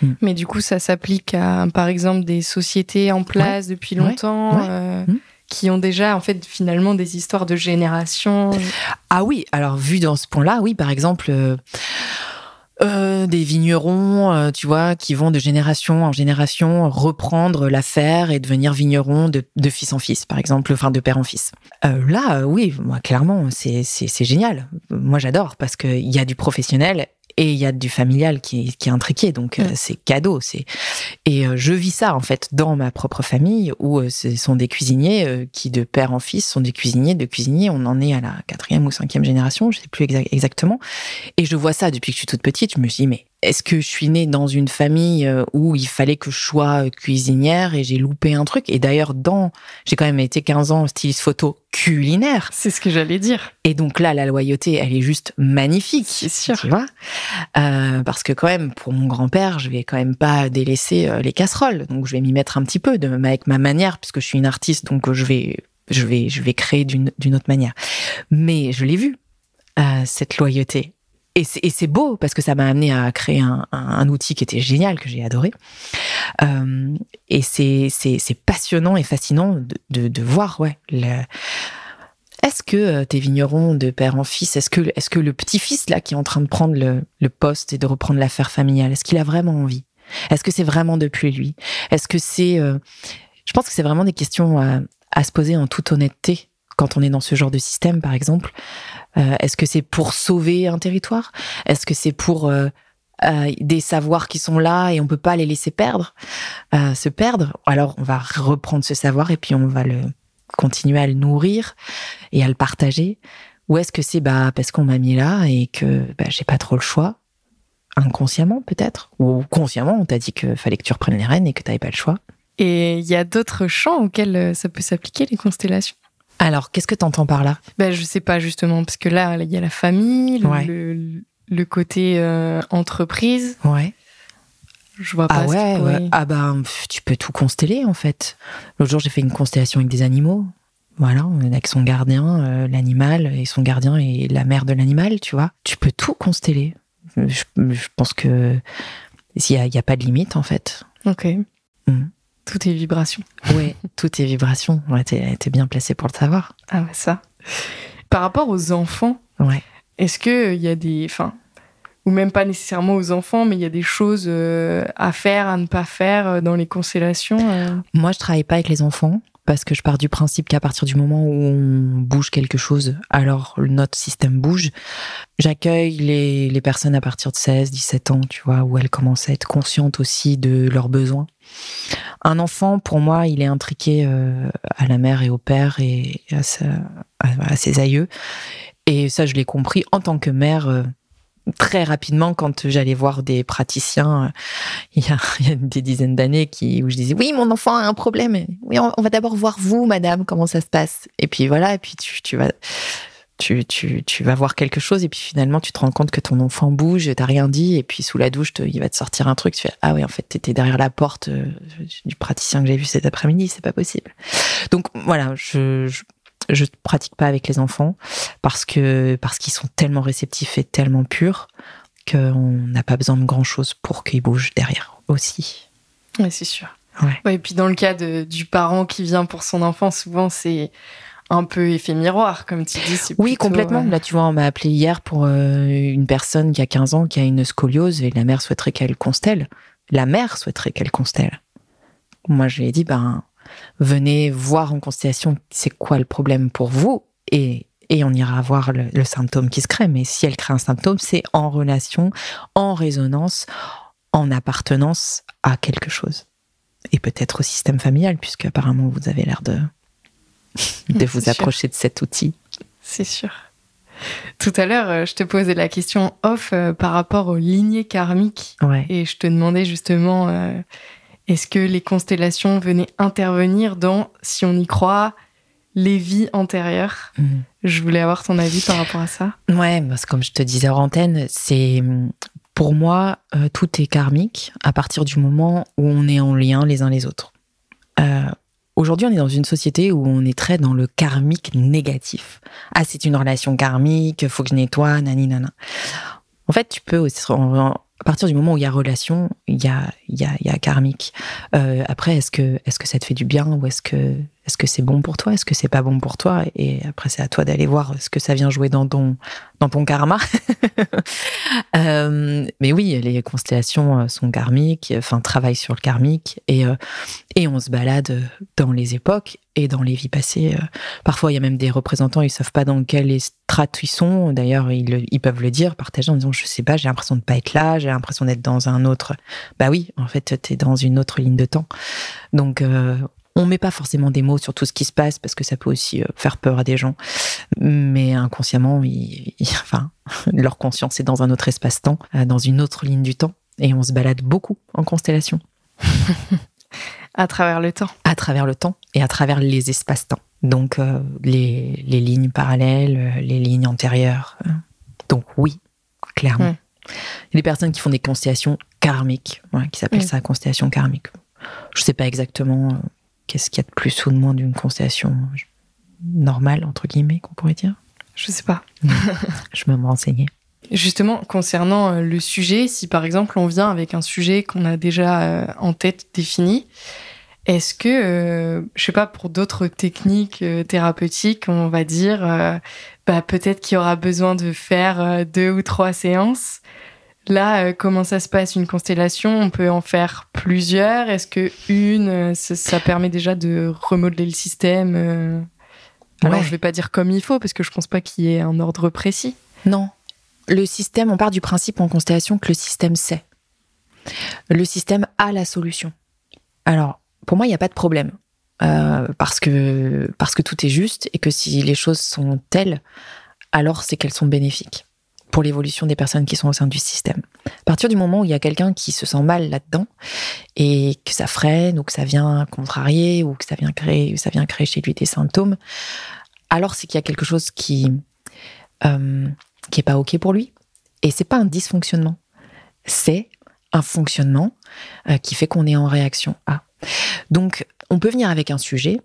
Hmm. Mais du coup, ça s'applique à, par exemple, des sociétés en place depuis longtemps. Euh, hmm qui ont déjà en fait finalement des histoires de génération. Ah oui, alors vu dans ce point-là, oui, par exemple. Euh, euh, des vignerons, euh, tu vois, qui vont de génération en génération reprendre l'affaire et devenir vignerons de, de, fils en fils, par exemple, enfin de père en fils. là, oui, moi, clairement, c'est c'est génial. Moi, j'adore parce qu'il y a du professionnel et il y a du familial qui, qui est intriqué, donc euh, c'est cadeau. C'est et euh, je vis ça en fait dans ma propre famille où euh, ce sont des cuisiniers qui de père en fils sont des cuisiniers, de cuisiniers. On en est à la quatrième ou cinquième génération, je sais plus exactement. Et je vois ça depuis que je suis toute petite. Je me dis mais est-ce que je suis née dans une famille euh, où il fallait que je sois cuisinière et j'ai loupé un truc? Et d'ailleurs, dans, j'ai quand même été 15 ans styliste photo culinaire. C'est ce que j'allais dire. Et donc là, la loyauté, elle est juste magnifique. C'est sûr. Tu vois? Euh, Parce que quand même, pour mon grand-père, je vais quand même pas délaisser euh, les casseroles. Donc je vais m'y mettre un petit peu, de, avec ma manière, puisque je suis une artiste, donc je vais, je vais, je vais créer d'une autre manière. Mais je l'ai vu, euh, cette loyauté et c'est beau parce que ça m'a amené à créer un, outil qui était génial, que j'ai adoré. Euh, et c'est passionnant et fascinant de, voir, ouais. Est-ce que euh, tes vignerons de père en fils, est-ce que, le petit-fils là qui est en train de prendre le, poste et de reprendre l'affaire familiale, est-ce qu'il a vraiment envie? Est-ce que c'est vraiment depuis lui? Est-ce que c'est... Euh, je pense que c'est vraiment des questions à se poser en toute honnêteté quand on est dans ce genre de système, par exemple. Euh, est-ce que c'est pour sauver un territoire? Est-ce que c'est pour euh, euh, des savoirs qui sont là et on peut pas les laisser perdre, se perdre. Alors on va reprendre ce savoir et puis on va le continuer à le nourrir et à le partager. Ou est-ce que c'est bah parce qu'on m'a mis là et que bah, j'ai pas trop le choix? Inconsciemment peut-être? Ou consciemment on t'a dit qu'il fallait que tu reprennes les rênes et que tu n'avais pas le choix. Et il y a d'autres champs auxquels ça peut s'appliquer les constellations? Alors, qu'est-ce que tu entends par là? Ben, Je sais pas, justement, parce que là, il y a la famille, le, côté euh, entreprise. Ouais. Je vois pas. Ah ouais, Ah ben, tu peux tout consteller, en fait. L'autre jour, j'ai fait une constellation avec des animaux. Voilà, avec son gardien, euh, l'animal, et son gardien et la mère de l'animal, tu vois. Tu peux tout consteller. Je, pense que il n'y a, a, pas de limite, en fait. Ok. Mmh. Tout est vibration. Oui, tout est vibration. Ouais, t'es, bien placé pour le savoir. Ah ça. Par rapport aux enfants, ouais. est-ce qu'il y a des... Enfin, ou même pas nécessairement aux enfants, mais il y a des choses euh, à faire, à ne pas faire euh, dans les constellations euh? Moi, je travaille pas avec les enfants parce que je pars du principe qu'à partir du moment où on bouge quelque chose, alors notre système bouge. J'accueille les, les, personnes à partir de 16, 17 ans, tu vois, où elles commencent à être conscientes aussi de leurs besoins. Un enfant, pour moi, il est intriqué euh, à la mère et au père et à, ses aïeux. Et ça, je l'ai compris en tant que mère. Euh, très rapidement quand j'allais voir des praticiens euh, il, y a, des dizaines d'années qui où je disais oui mon enfant a un problème. Oui on, va d'abord voir vous madame comment ça se passe. Et puis voilà et puis tu, vas tu, vas voir quelque chose. Et puis finalement tu te rends compte que ton enfant bouge t'as rien dit. Et puis sous la douche il va te sortir un truc. Tu fais ah oui en fait t'étais derrière la porte euh, du praticien que j'ai vu cet après-midi. C'est pas possible. Donc voilà je je ne pratique pas avec les enfants parce que parce qu'ils sont tellement réceptifs et tellement purs qu'on n'a pas besoin de grand chose pour qu'ils bougent derrière aussi. Oui, c'est sûr. Ouais. et puis dans le cas de, du parent qui vient pour son enfant, souvent c'est un peu effet miroir, comme tu dis. Oui, complètement. Là, tu vois, on m'a appelé hier pour euh, une personne qui a 15 ans qui a une scoliose et la mère souhaiterait qu'elle constelle. La mère souhaiterait qu'elle constelle. Moi, je lui ai dit, ben, venez voir en constellation c'est quoi le problème pour vous et, et on ira voir le, symptôme qui se crée. Mais si elle crée un symptôme, c'est en relation, en résonance, en appartenance à quelque chose. Et peut-être au système familial, puisque apparemment vous avez l'air de, de vous approcher de cet outil. C'est sûr. Tout à l'heure, euh, je te posais la question off euh, par rapport aux lignées karmiques. Et je te demandais justement, euh, est-ce que les constellations venaient intervenir dans, si on y croit, les vies antérieures mhm. Je voulais avoir ton avis par rapport à ça. Ouais, parce que comme je te disais en antenne, c'est pour moi euh, tout est karmique à partir du moment où on est en lien les uns les autres. Euh, aujourd'hui, on est dans une société où on est très dans le karmique négatif. Ah, c'est une relation karmique, faut que je nettoie, nani nana. En fait, tu peux aussi, à partir du moment où il y a relation, il y a, il y a, il y a karmique. Euh, après, est-ce que, est-ce que ça te fait du bien ou est-ce que, est-ce que c'est bon pour toi Est-ce que c'est pas bon pour toi? Et après, c'est à toi d'aller voir ce que ça vient jouer dans ton, dans ton karma. euh, mais oui, les constellations euh, sont karmiques, enfin, travaillent sur le karmique et, euh, et on se balade dans les époques et dans les vies passées. Parfois, il y a même des représentants, ils savent pas dans quelle strate ils sont. D'ailleurs, ils, ils, peuvent le dire, partager en disant, je sais pas, j'ai l'impression de pas être là, j'ai l'impression d'être dans un autre. Bah oui, en fait, tu es dans une autre ligne de temps. Donc, on met pas forcément des mots sur tout ce qui se passe parce que ça peut aussi euh, faire peur à des gens. Mais inconsciemment, enfin, leur conscience est dans un autre espace-temps, euh, dans une autre ligne du temps. Et on se balade beaucoup en constellation. à travers le temps. À travers le temps et à travers les espaces-temps. Donc, euh, les, lignes parallèles, les lignes antérieures. Donc, oui, clairement. Les personnes qui font des constellations karmiques, qui s'appellent ça constellation karmique. Je sais pas exactement qu'est-ce qu'il y a de plus ou de moins d'une constellation normale, entre guillemets, qu'on pourrait dire? Je sais pas. je vais me renseigner. Justement, concernant euh, le sujet, si par exemple on vient avec un sujet qu'on a déjà euh, en tête défini, est-ce que, euh, je sais pas, pour d'autres techniques thérapeutiques, on va dire, bah, peut-être qu'il y aura besoin de faire deux ou trois séances? Là, euh, comment ça se passe une constellation? On peut en faire plusieurs. Est-ce que une, euh, ça, permet déjà de remodeler le système euh? Alors, je vais pas dire comme il faut parce que je pense pas qu'il y ait un ordre précis. Non, le système, on part du principe en constellation que le système sait. Le système a la solution. Alors, pour moi, il n'y a pas de problème. parce, que, parce que tout est juste et que si les choses sont telles, alors c'est qu'elles sont bénéfiques pour l'évolution des personnes qui sont au sein du système. À partir du moment où il y a quelqu'un qui se sent mal là-dedans et que ça freine ou que ça vient contrarier ou que ça vient créer, ça vient créer chez lui des symptômes, alors c'est qu'il y a quelque chose qui euh, qui est pas ok pour lui. Et c'est pas un dysfonctionnement, c'est un fonctionnement euh, qui fait qu'on est en réaction à. Donc on peut venir avec un sujet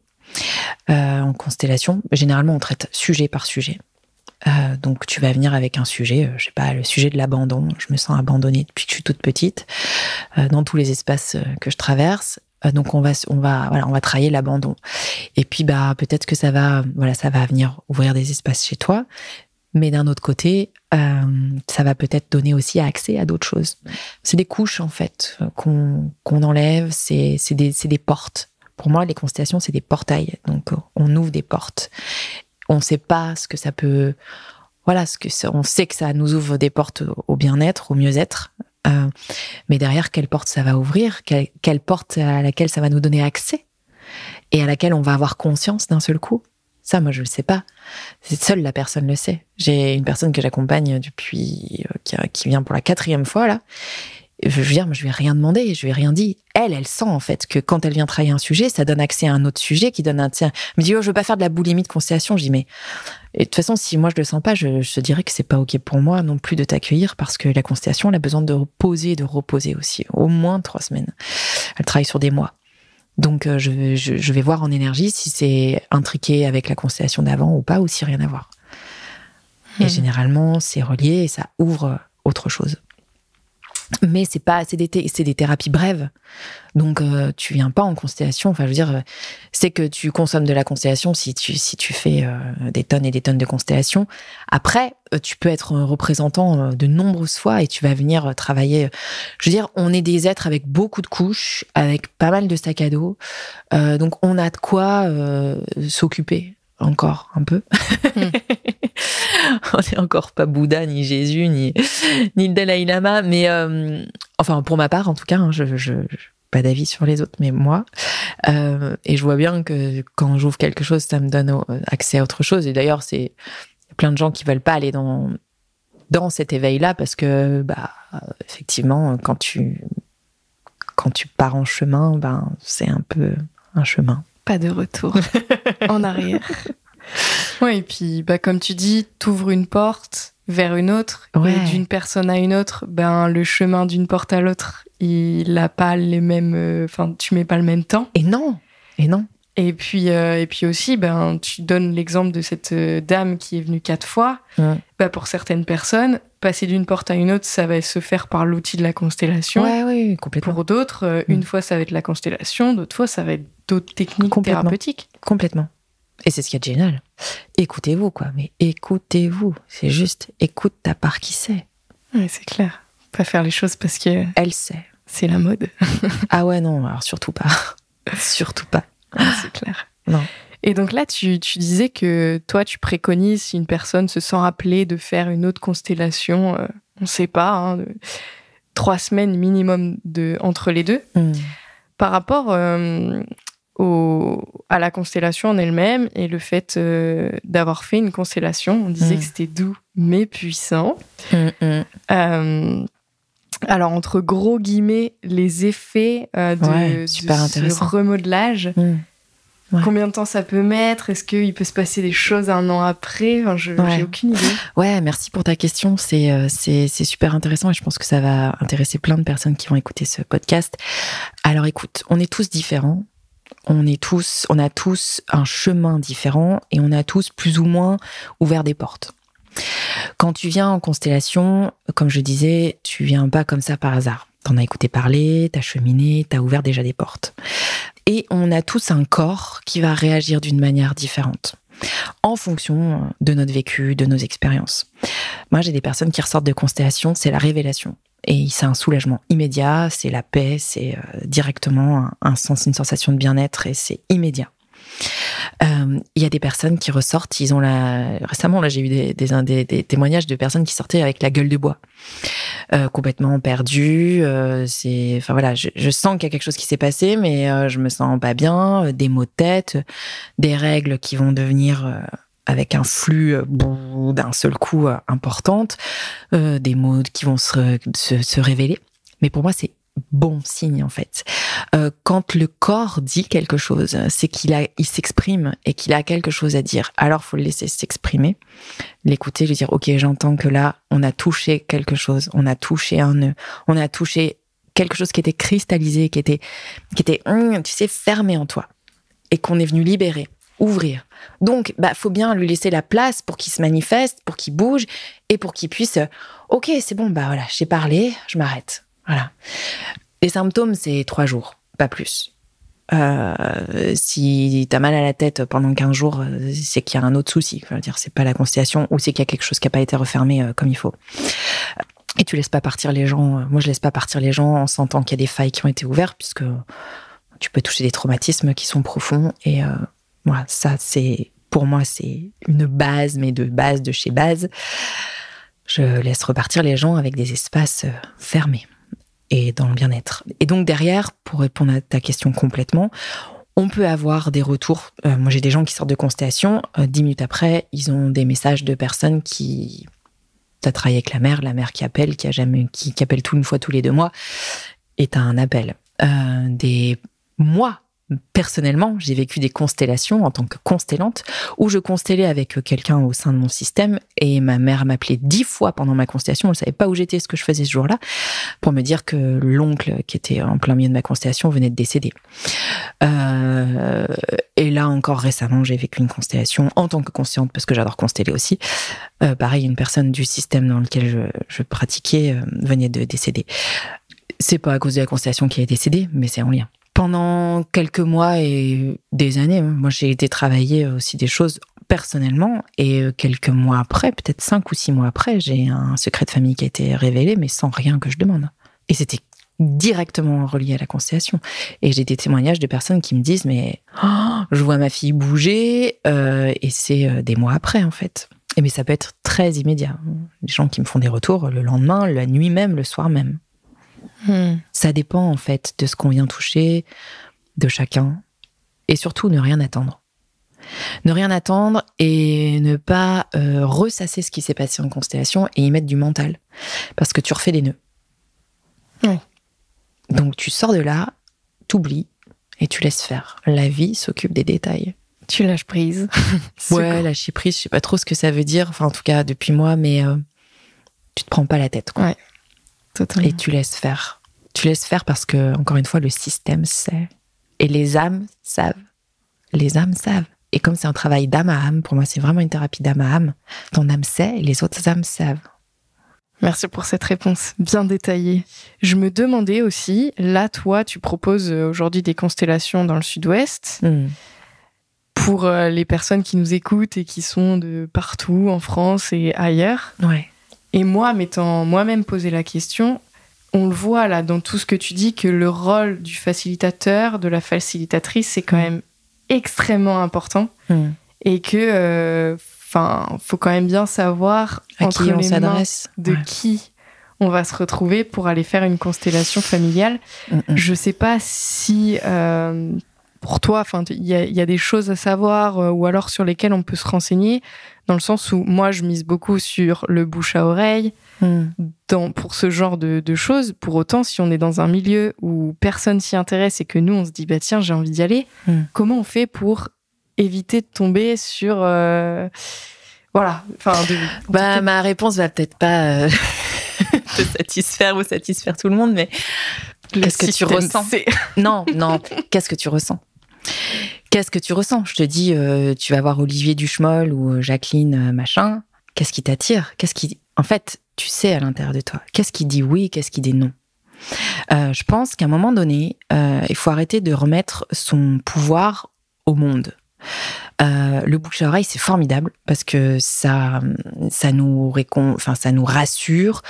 euh, en constellation. Généralement on traite sujet par sujet. Euh, donc tu vas venir avec un sujet, euh, je sais pas, le sujet de l'abandon. Je me sens abandonnée depuis que je suis toute petite, euh, dans tous les espaces que je traverse. Donc on va, on va, voilà, on va travailler l'abandon. Et puis bah peut-être que ça va, voilà, ça va venir ouvrir des espaces chez toi. Mais d'un autre côté, ça va peut-être donner aussi accès à d'autres choses. C'est des couches en fait qu'on qu'on enlève. C'est des, des portes. Pour moi, les constellations, c'est des portails. Donc on ouvre des portes. On sait pas ce que ça peut. Voilà, ce que on sait que ça nous ouvre des portes au bien-être, au mieux-être, euh, mais derrière, quelle porte ça va ouvrir? Quelle, porte à laquelle ça va nous donner accès? Et à laquelle on va avoir conscience d'un seul coup? Ça, moi, je ne le sais pas. Seule la personne le sait. J'ai une personne que j'accompagne depuis, euh, qui, qui, vient pour la quatrième fois, là je veux dire, je lui ai rien demandé, je lui ai rien dit. Elle, elle sent en fait que quand elle vient travailler un sujet, ça donne accès à un autre sujet qui donne un. Tiens, elle me dit, oh, je veux pas faire de la boulimie de constellation. Je dis, mais et de toute façon, si moi je le sens pas, je, je te dirais que c'est pas ok pour moi non plus de t'accueillir parce que la constellation, elle a besoin de reposer, de reposer aussi, au moins trois semaines. Elle travaille sur des mois. Donc, euh, je, je, je vais voir en énergie si c'est intriqué avec la constellation d'avant ou pas, ou si rien à voir. Et hmm. généralement, c'est relié et ça ouvre autre chose mais c'est pas c'est des c'est des thérapies brèves. Donc euh, tu viens pas en constellation. Enfin je veux dire c'est que tu consommes de la constellation si tu si tu fais euh, des tonnes et des tonnes de constellation après euh, tu peux être représentant de nombreuses fois et tu vas venir travailler je veux dire on est des êtres avec beaucoup de couches avec pas mal de sacs à dos. Donc on a de quoi s'occuper encore un peu. Hmm. on n'est encore pas Bouddha, ni Jésus, ni, ni le Dalai Lama, mais euh, enfin pour ma part en tout cas, hein, je, je, pas d'avis sur les autres, mais moi. Euh, et je vois bien que quand j'ouvre quelque chose, ça me donne accès à autre chose. Et d'ailleurs, c'est plein de gens qui veulent pas aller dans dans cet éveil-là parce que bah effectivement, quand tu quand tu pars en chemin, ben c'est un peu un chemin. Pas de retour en arrière. Oui, et puis bah, comme tu dis, t'ouvres une porte vers une autre, et d'une personne à une autre, ben le chemin d'une porte à l'autre, il n'a pas les mêmes, euh, enfin tu mets pas le même temps. Et non, et non. Et puis, euh, et puis aussi, ben, tu donnes l'exemple de cette euh, dame qui est venue quatre fois. Bah, pour certaines personnes, passer d'une porte à une autre, ça va se faire par l'outil de la constellation. Ouais, oui, complètement. Pour d'autres, une mm. fois, ça va être la constellation, d'autres fois, ça va être d'autres techniques thérapeutiques. Complètement. Et c'est ce qui est génial. Écoutez-vous, quoi. Mais écoutez-vous. C'est juste, écoute ta part qui sait. Oui, c'est clair. Pas faire les choses parce que. Elle sait. C'est la mode. ah ouais, non, alors surtout pas. surtout pas. c'est clair. Non. Et donc là, tu, tu, disais que toi, tu préconises si une personne se sent appelée de faire une autre constellation, euh, on ne sait pas, hein, trois semaines minimum de, entre les deux. Hmm. Par rapport euh, à la constellation en elle-même et le fait euh, d'avoir fait une constellation. On disait mm. que c'était doux mais puissant. Mm, mm. Euh, alors, entre gros guillemets, les effets euh, de, ce remodelage, combien de temps ça peut mettre? Est-ce qu'il peut se passer des choses un an après? Enfin, Je n'ai aucune idée. Ouais, merci pour ta question. C'est super intéressant et je pense que ça va intéresser plein de personnes qui vont écouter ce podcast. Alors, écoute, on est tous différents on est tous, on a tous un chemin différent et on a tous plus ou moins ouvert des portes. Quand tu viens en constellation, comme je disais, tu viens pas comme ça par hasard. T'en as écouté parler, t'as cheminé, t'as ouvert déjà des portes. Et on a tous un corps qui va réagir d'une manière différente en fonction de notre vécu, de nos expériences. Moi, j'ai des personnes qui ressortent de constellation, c'est la révélation. Et c'est un soulagement immédiat, c'est la paix, c'est euh, directement un, sens, une sensation de bien-être et c'est immédiat. Euh, il y a des personnes qui ressortent, ils ont la. Récemment, là, j'ai eu des, témoignages de personnes qui sortaient avec la gueule de bois, euh, complètement perdues. c'est, enfin voilà, je, sens qu'il y a quelque chose qui s'est passé, mais je me sens pas bien. Des maux de tête, des règles qui vont devenir avec un flux euh, d'un seul coup euh, importante, euh, des mots qui vont se, se, révéler. Mais pour moi, c'est bon signe en fait. quand le corps dit quelque chose, c'est qu'il a, il s'exprime et qu'il a quelque chose à dire. Alors faut le laisser s'exprimer, l'écouter, lui dire ok j'entends que là on a touché quelque chose, on a touché un nœud, on a touché quelque chose qui était cristallisé, qui était, qui était, hum, tu sais, fermé en toi et qu'on est venu libérer ouvrir. Donc, bah, faut bien lui laisser la place pour qu'il se manifeste, pour qu'il bouge et pour qu'il puisse. Ok, c'est bon, bah voilà, j'ai parlé, je m'arrête. Voilà. Les symptômes, c'est trois jours, pas plus. Euh, si t'as mal à la tête pendant 15 jours, euh, c'est qu'il y a un autre souci. Je veux dire, c'est pas la constellation ou c'est qu'il y a quelque chose qui n'a pas été refermé euh, comme il faut. Et tu laisses pas partir les gens. Moi, je laisse pas partir les gens en sentant qu'il y a des failles qui ont été ouvertes, puisque tu peux toucher des traumatismes qui sont profonds. Et voilà, ça, c'est pour moi, c'est une base, mais de base de chez base. Je laisse repartir les gens avec des espaces fermés et dans le bien-être. Et donc derrière, pour répondre à ta question complètement, on peut avoir des retours. Euh, moi, j'ai des gens qui sortent de constellation. Euh, dix minutes après, ils ont des messages de personnes qui. T'as travaillé avec la mère, la mère qui appelle, qui a jamais, qui, appelle tout une fois tous les deux mois, et un appel. Euh, des mois personnellement, j'ai vécu des constellations en tant que constellante où je constellais avec quelqu'un au sein de mon système et ma mère m'appelait dix fois pendant ma constellation. Elle savait pas où j'étais, ce que je faisais ce jour-là, pour me dire que l'oncle qui était en plein milieu de ma constellation venait de décéder. Euh, et là encore récemment, j'ai vécu une constellation en tant que constellante parce que j'adore consteller aussi. Euh, pareil, une personne du système dans lequel je, pratiquais euh, venait de décéder. C'est pas à cause de la constellation qui est décédée, mais c'est en lien pendant quelques mois et des années. Hein. Moi, j'ai été travailler aussi des choses personnellement et euh, quelques mois après, peut-être cinq ou six mois après, j'ai un secret de famille qui a été révélé, mais sans rien que je demande. Et c'était directement relié à la constellation. Et j'ai des témoignages de personnes qui me disent, mais oh, je vois ma fille bouger, euh, et c'est euh, des mois après, en fait. Et mais ça peut être très immédiat. Des gens qui me font des retours le lendemain, la nuit même, le soir même. Hmm. Ça dépend en fait de ce qu'on vient toucher, de chacun. Et surtout, ne rien attendre. Ne rien attendre et ne pas euh, ressasser ce qui s'est passé en constellation et y mettre du mental. Parce que tu refais des nœuds. Donc tu sors de là, t'oublies et tu laisses faire. La vie s'occupe des détails. Tu lâches prise. ouais, lâcher prise, je sais pas trop ce que ça veut dire. Enfin, en tout cas, depuis moi, mais euh, tu te prends pas la tête. Quoi. Ouais. Et tu laisses faire. Tu laisses faire parce que, encore une fois, le système sait. Et les âmes savent. Les âmes savent. Et comme c'est un travail d'âme à âme, pour moi, c'est vraiment une thérapie d'âme à âme. Ton âme sait et les autres âmes savent. Merci pour cette réponse bien détaillée. Je me demandais aussi, là, toi, tu proposes euh, aujourd'hui des constellations dans le sud-ouest. Hmm. Pour euh, les personnes qui nous écoutent et qui sont de partout en France et ailleurs. Ouais. Et moi, m'étant moi-même posé la question, on le voit là dans tout ce que tu dis que le rôle du facilitateur, de la facilitatrice, c'est quand mm. même extrêmement important mm. et que, euh, enfin, faut quand même bien savoir à entre qui on s'adresse, de qui on va se retrouver pour aller faire une constellation familiale. Je mm, Je sais pas si euh, pour toi, enfin, il y, y, a des choses à savoir euh, ou alors sur lesquelles on peut se renseigner dans le sens où moi, je mise beaucoup sur le bouche à oreille hmm. dans, pour ce genre de, choses. Pour autant, si on est dans un milieu où personne s'y intéresse et que nous, on se dit, bah tiens, j'ai envie d'y aller, hmm. comment on fait pour éviter de tomber sur... Euh, voilà. Enfin, bah, ma réponse va peut-être pas euh, te satisfaire ou satisfaire tout le monde, mais qu'est-ce que tu ressens Non, non, qu'est-ce que tu ressens? Qu'est-ce que tu ressens? Je te dis, euh, tu vas voir Olivier Duchemol ou euh, Jacqueline euh, machin. Qu'est-ce qui t'attire? Qu'est-ce qui, en fait, tu sais à l'intérieur de toi. Qu'est-ce qui dit oui? Qu'est-ce qui dit non? Je pense qu'à un moment donné, il faut arrêter de remettre son pouvoir au monde. Le bouche à oreille, c'est formidable parce que ça, ça nous récon... enfin, ça nous rassure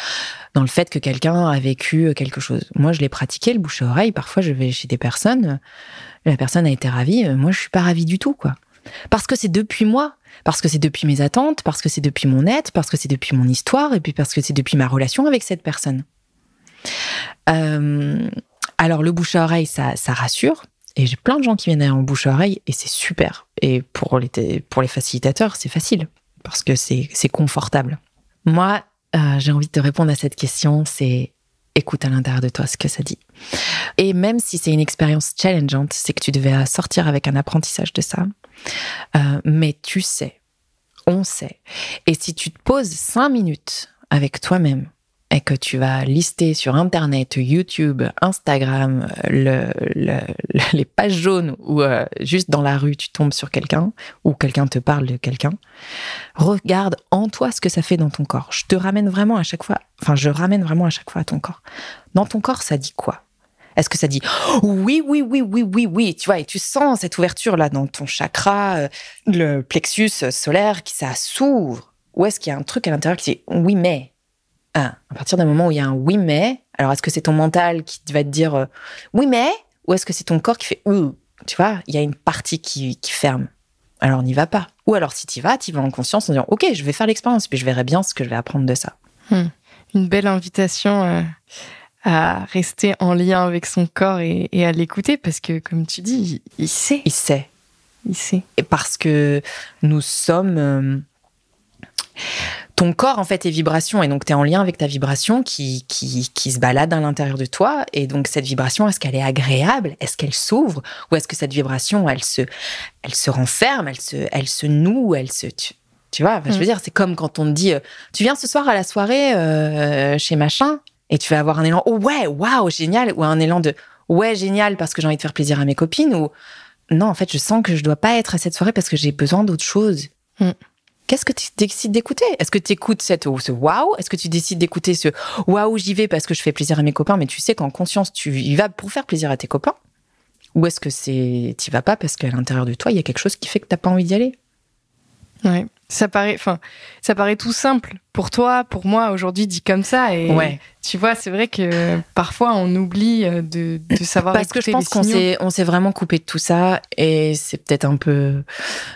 dans le fait que quelqu'un a vécu quelque chose. Moi, je l'ai pratiqué le bouche à oreille. Parfois, je vais chez des personnes la personne a été ravie, euh, moi je suis pas ravie du tout, quoi. Parce que c'est depuis moi, parce que c'est depuis mes attentes, parce que c'est depuis mon être, parce que c'est depuis mon histoire, et puis parce que c'est depuis ma relation avec cette personne. Euh, alors le bouche à oreille, ça rassure. Et j'ai plein de gens qui viennent en bouche à oreille et c'est super. Et pour les, pour les facilitateurs, c'est facile parce que c'est confortable. Moi, euh, j'ai envie de te répondre à cette question, c'est écoute à l'intérieur de toi ce que ça dit. Et même si c'est une expérience challengeante, c'est que tu devais sortir avec un apprentissage de ça. Euh, mais tu sais, on sait. Et si tu te poses cinq minutes avec toi-même et que tu vas lister sur Internet, YouTube, Instagram, le, les pages jaunes ou euh, juste dans la rue, tu tombes sur quelqu'un ou quelqu'un te parle de quelqu'un, regarde en toi ce que ça fait dans ton corps. Je te ramène vraiment à chaque fois, enfin je ramène vraiment à chaque fois à ton corps. Dans ton corps, ça dit quoi? Est-ce que ça dit oui, oui, oui, oui, oui, oui, tu vois, et tu sens cette ouverture là dans ton chakra, euh, le plexus solaire qui ça s'ouvre? Ou est-ce qu'il y a un truc à l'intérieur qui dit oui, mais ah, À partir d'un moment où il y a un oui, mais, alors est-ce que c'est ton mental qui va te dire euh, oui, mais Ou est-ce que c'est ton corps qui fait ouh Tu vois, il y a une partie qui, ferme. Alors n'y va pas. Ou alors si tu y vas, tu vas en conscience en disant ok, je vais faire l'expérience, puis je verrai bien ce que je vais apprendre de ça. Hmm. Une belle invitation. Euh, à rester en lien avec son corps et, à l'écouter parce que, comme tu dis, il, sait. Il sait. Il sait. Et parce que nous sommes. Euh, ton corps, en fait, est vibration. Et donc, tu es en lien avec ta vibration qui, qui, qui se balade à l'intérieur de toi. Et donc, cette vibration, est-ce qu'elle est agréable? Est-ce qu'elle s'ouvre? Ou est-ce que cette vibration, elle se, elle se renferme Elle se, elle se noue Elle se. Tu, vois, je veux mm. dire, c'est comme quand on te dit euh, Tu viens ce soir à la soirée euh, chez machin? Et tu vas avoir un élan oh ouais waouh génial ou un élan de ouais génial parce que j'ai envie de faire plaisir à mes copines ou non en fait je sens que je dois pas être à cette soirée parce que j'ai besoin d'autre chose hmm. Qu'est-ce que tu décides d'écouter? Est-ce que tu écoutes cette, ce waouh Est-ce que tu décides d'écouter ce waouh, j'y vais parce que je fais plaisir à mes copains, mais tu sais qu'en conscience, tu y vas pour faire plaisir à tes copains? Ou est-ce que c'est tu vas pas parce qu'à l'intérieur de toi, il y a quelque chose qui fait que tu pas envie d'y aller? Ouais. Ça paraît, enfin, ça paraît tout simple pour toi, pour moi aujourd'hui dit comme ça. Et ouais. tu vois, c'est vrai que parfois on oublie euh, de, de savoir. Parce que je pense qu'on s'est, on s'est vraiment coupé de tout ça et c'est peut-être un peu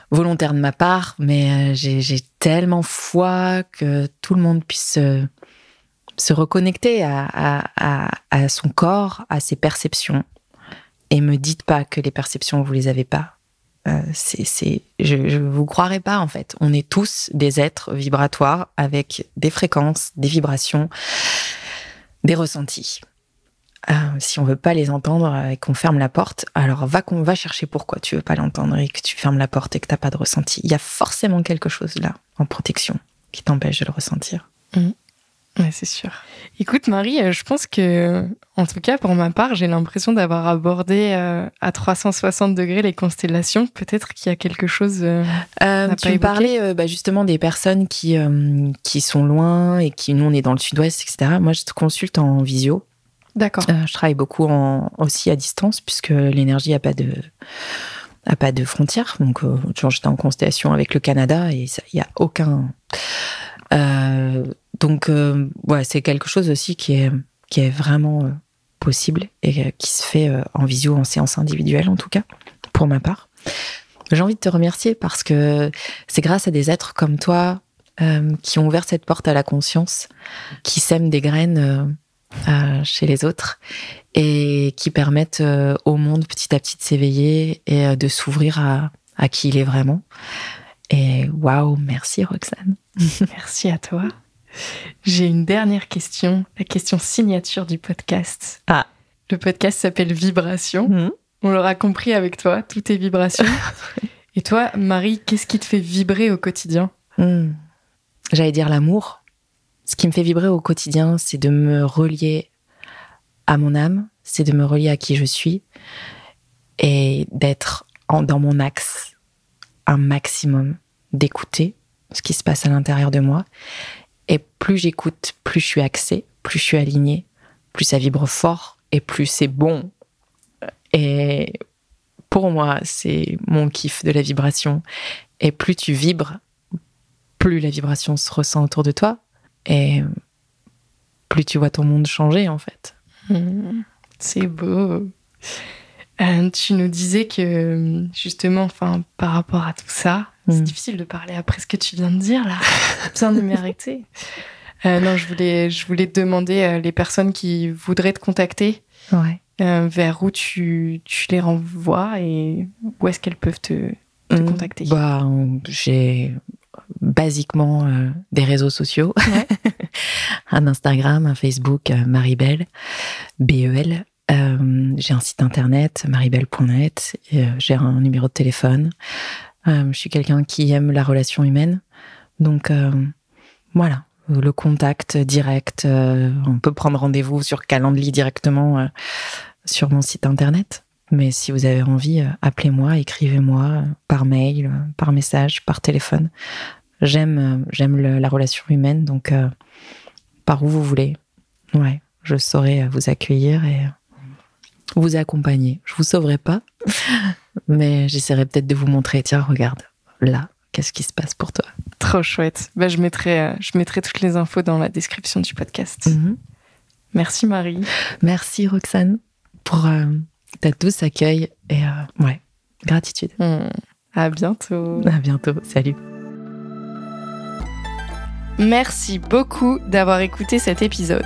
volontaire de ma part, mais euh, j'ai, tellement foi que tout le monde puisse se, se reconnecter à, à, à, son corps, à ses perceptions. Et me dites pas que les perceptions vous les avez pas euh, c'est, je ne vous croirais pas en fait. On est tous des êtres vibratoires avec des fréquences, des vibrations, des ressentis. Euh, si on veut pas les entendre et qu'on ferme la porte, alors va qu'on va chercher pourquoi tu veux pas l'entendre et que tu fermes la porte et que t'as pas de ressenti. Il y a forcément quelque chose là en protection qui t'empêche de le ressentir. Mmh. C'est sûr. Écoute, Marie, euh, je pense que, en tout cas, pour ma part, j'ai l'impression d'avoir abordé euh, à 360 degrés les constellations. Peut-être qu'il y a quelque chose. Euh, euh tu parlais bah, justement des personnes qui, qui sont loin et qui, nous, on est dans le sud-ouest, etc. Moi, je te consulte en visio. D'accord. je travaille beaucoup en, aussi à distance, puisque l'énergie n'a pas de a pas de frontières. Donc, j'étais en constellation avec le Canada et il n'y a aucun. Euh, donc, euh, ouais, c'est quelque chose aussi qui est, qui est vraiment euh, possible et euh, qui se fait en visio, en séance individuelle en tout cas, pour ma part. J'ai envie de te remercier parce que c'est grâce à des êtres comme toi qui ont ouvert cette porte à la conscience, qui sèment des graines chez les autres et qui permettent au monde petit à petit de s'éveiller et de s'ouvrir à, à qui il est vraiment. Et waouh, merci Roxane. merci à toi. J'ai une dernière question, la question signature du podcast. Ah. Le podcast s'appelle Vibration. Mhm. On l'aura compris avec toi, tout est vibration. Et toi, Marie, qu'est-ce qui te fait vibrer au quotidien? Hmm. J'allais dire l'amour. Ce qui me fait vibrer au quotidien, c'est de me relier à mon âme, c'est de me relier à qui je suis et d'être dans mon axe un maximum, d'écouter ce qui se passe à l'intérieur de moi et plus j'écoute, plus je suis axée, plus je suis alignée, plus ça vibre fort et plus c'est bon. Et pour moi, c'est mon kiff de la vibration. Et plus tu vibres, plus la vibration se ressent autour de toi. Et plus tu vois ton monde changer, en fait. Mmh. c'est beau. Euh, tu nous disais que, justement, enfin, par rapport à tout ça, c'est hmm. difficile de parler après ce que tu viens de dire là. besoin de m'arrêter. Euh, non, je voulais, je voulais te demander euh, les personnes qui voudraient te contacter. Euh, vers où tu, tu, les renvoies et où est-ce qu'elles peuvent te, hmm. contacter? Bah, J'ai basiquement des réseaux sociaux. un Instagram, un Facebook, Maribel, B-E-L. J'ai un site internet, maribel.net. j'ai un numéro de téléphone. Euh, je suis quelqu'un qui aime la relation humaine. Donc euh, voilà, le contact direct. Euh, on peut prendre rendez-vous sur Calendly directement sur mon site internet. Mais si vous avez envie, appelez-moi, écrivez-moi par mail, par message, par téléphone. J'aime, j'aime la relation humaine, donc par où vous voulez. Ouais, je saurai vous accueillir et vous accompagner. Je vous sauverai pas, mais j'essaierai peut-être de vous montrer. Tiens, regarde, là, qu'est-ce qui se passe pour toi Trop chouette. Bah, je, mettrai, euh, je mettrai toutes les infos dans la description du podcast. Mhm. Merci Marie. Merci Roxane pour euh, ta douce accueil et euh, ouais, gratitude. Hmm. À bientôt. À bientôt. Salut. Merci beaucoup d'avoir écouté cet épisode.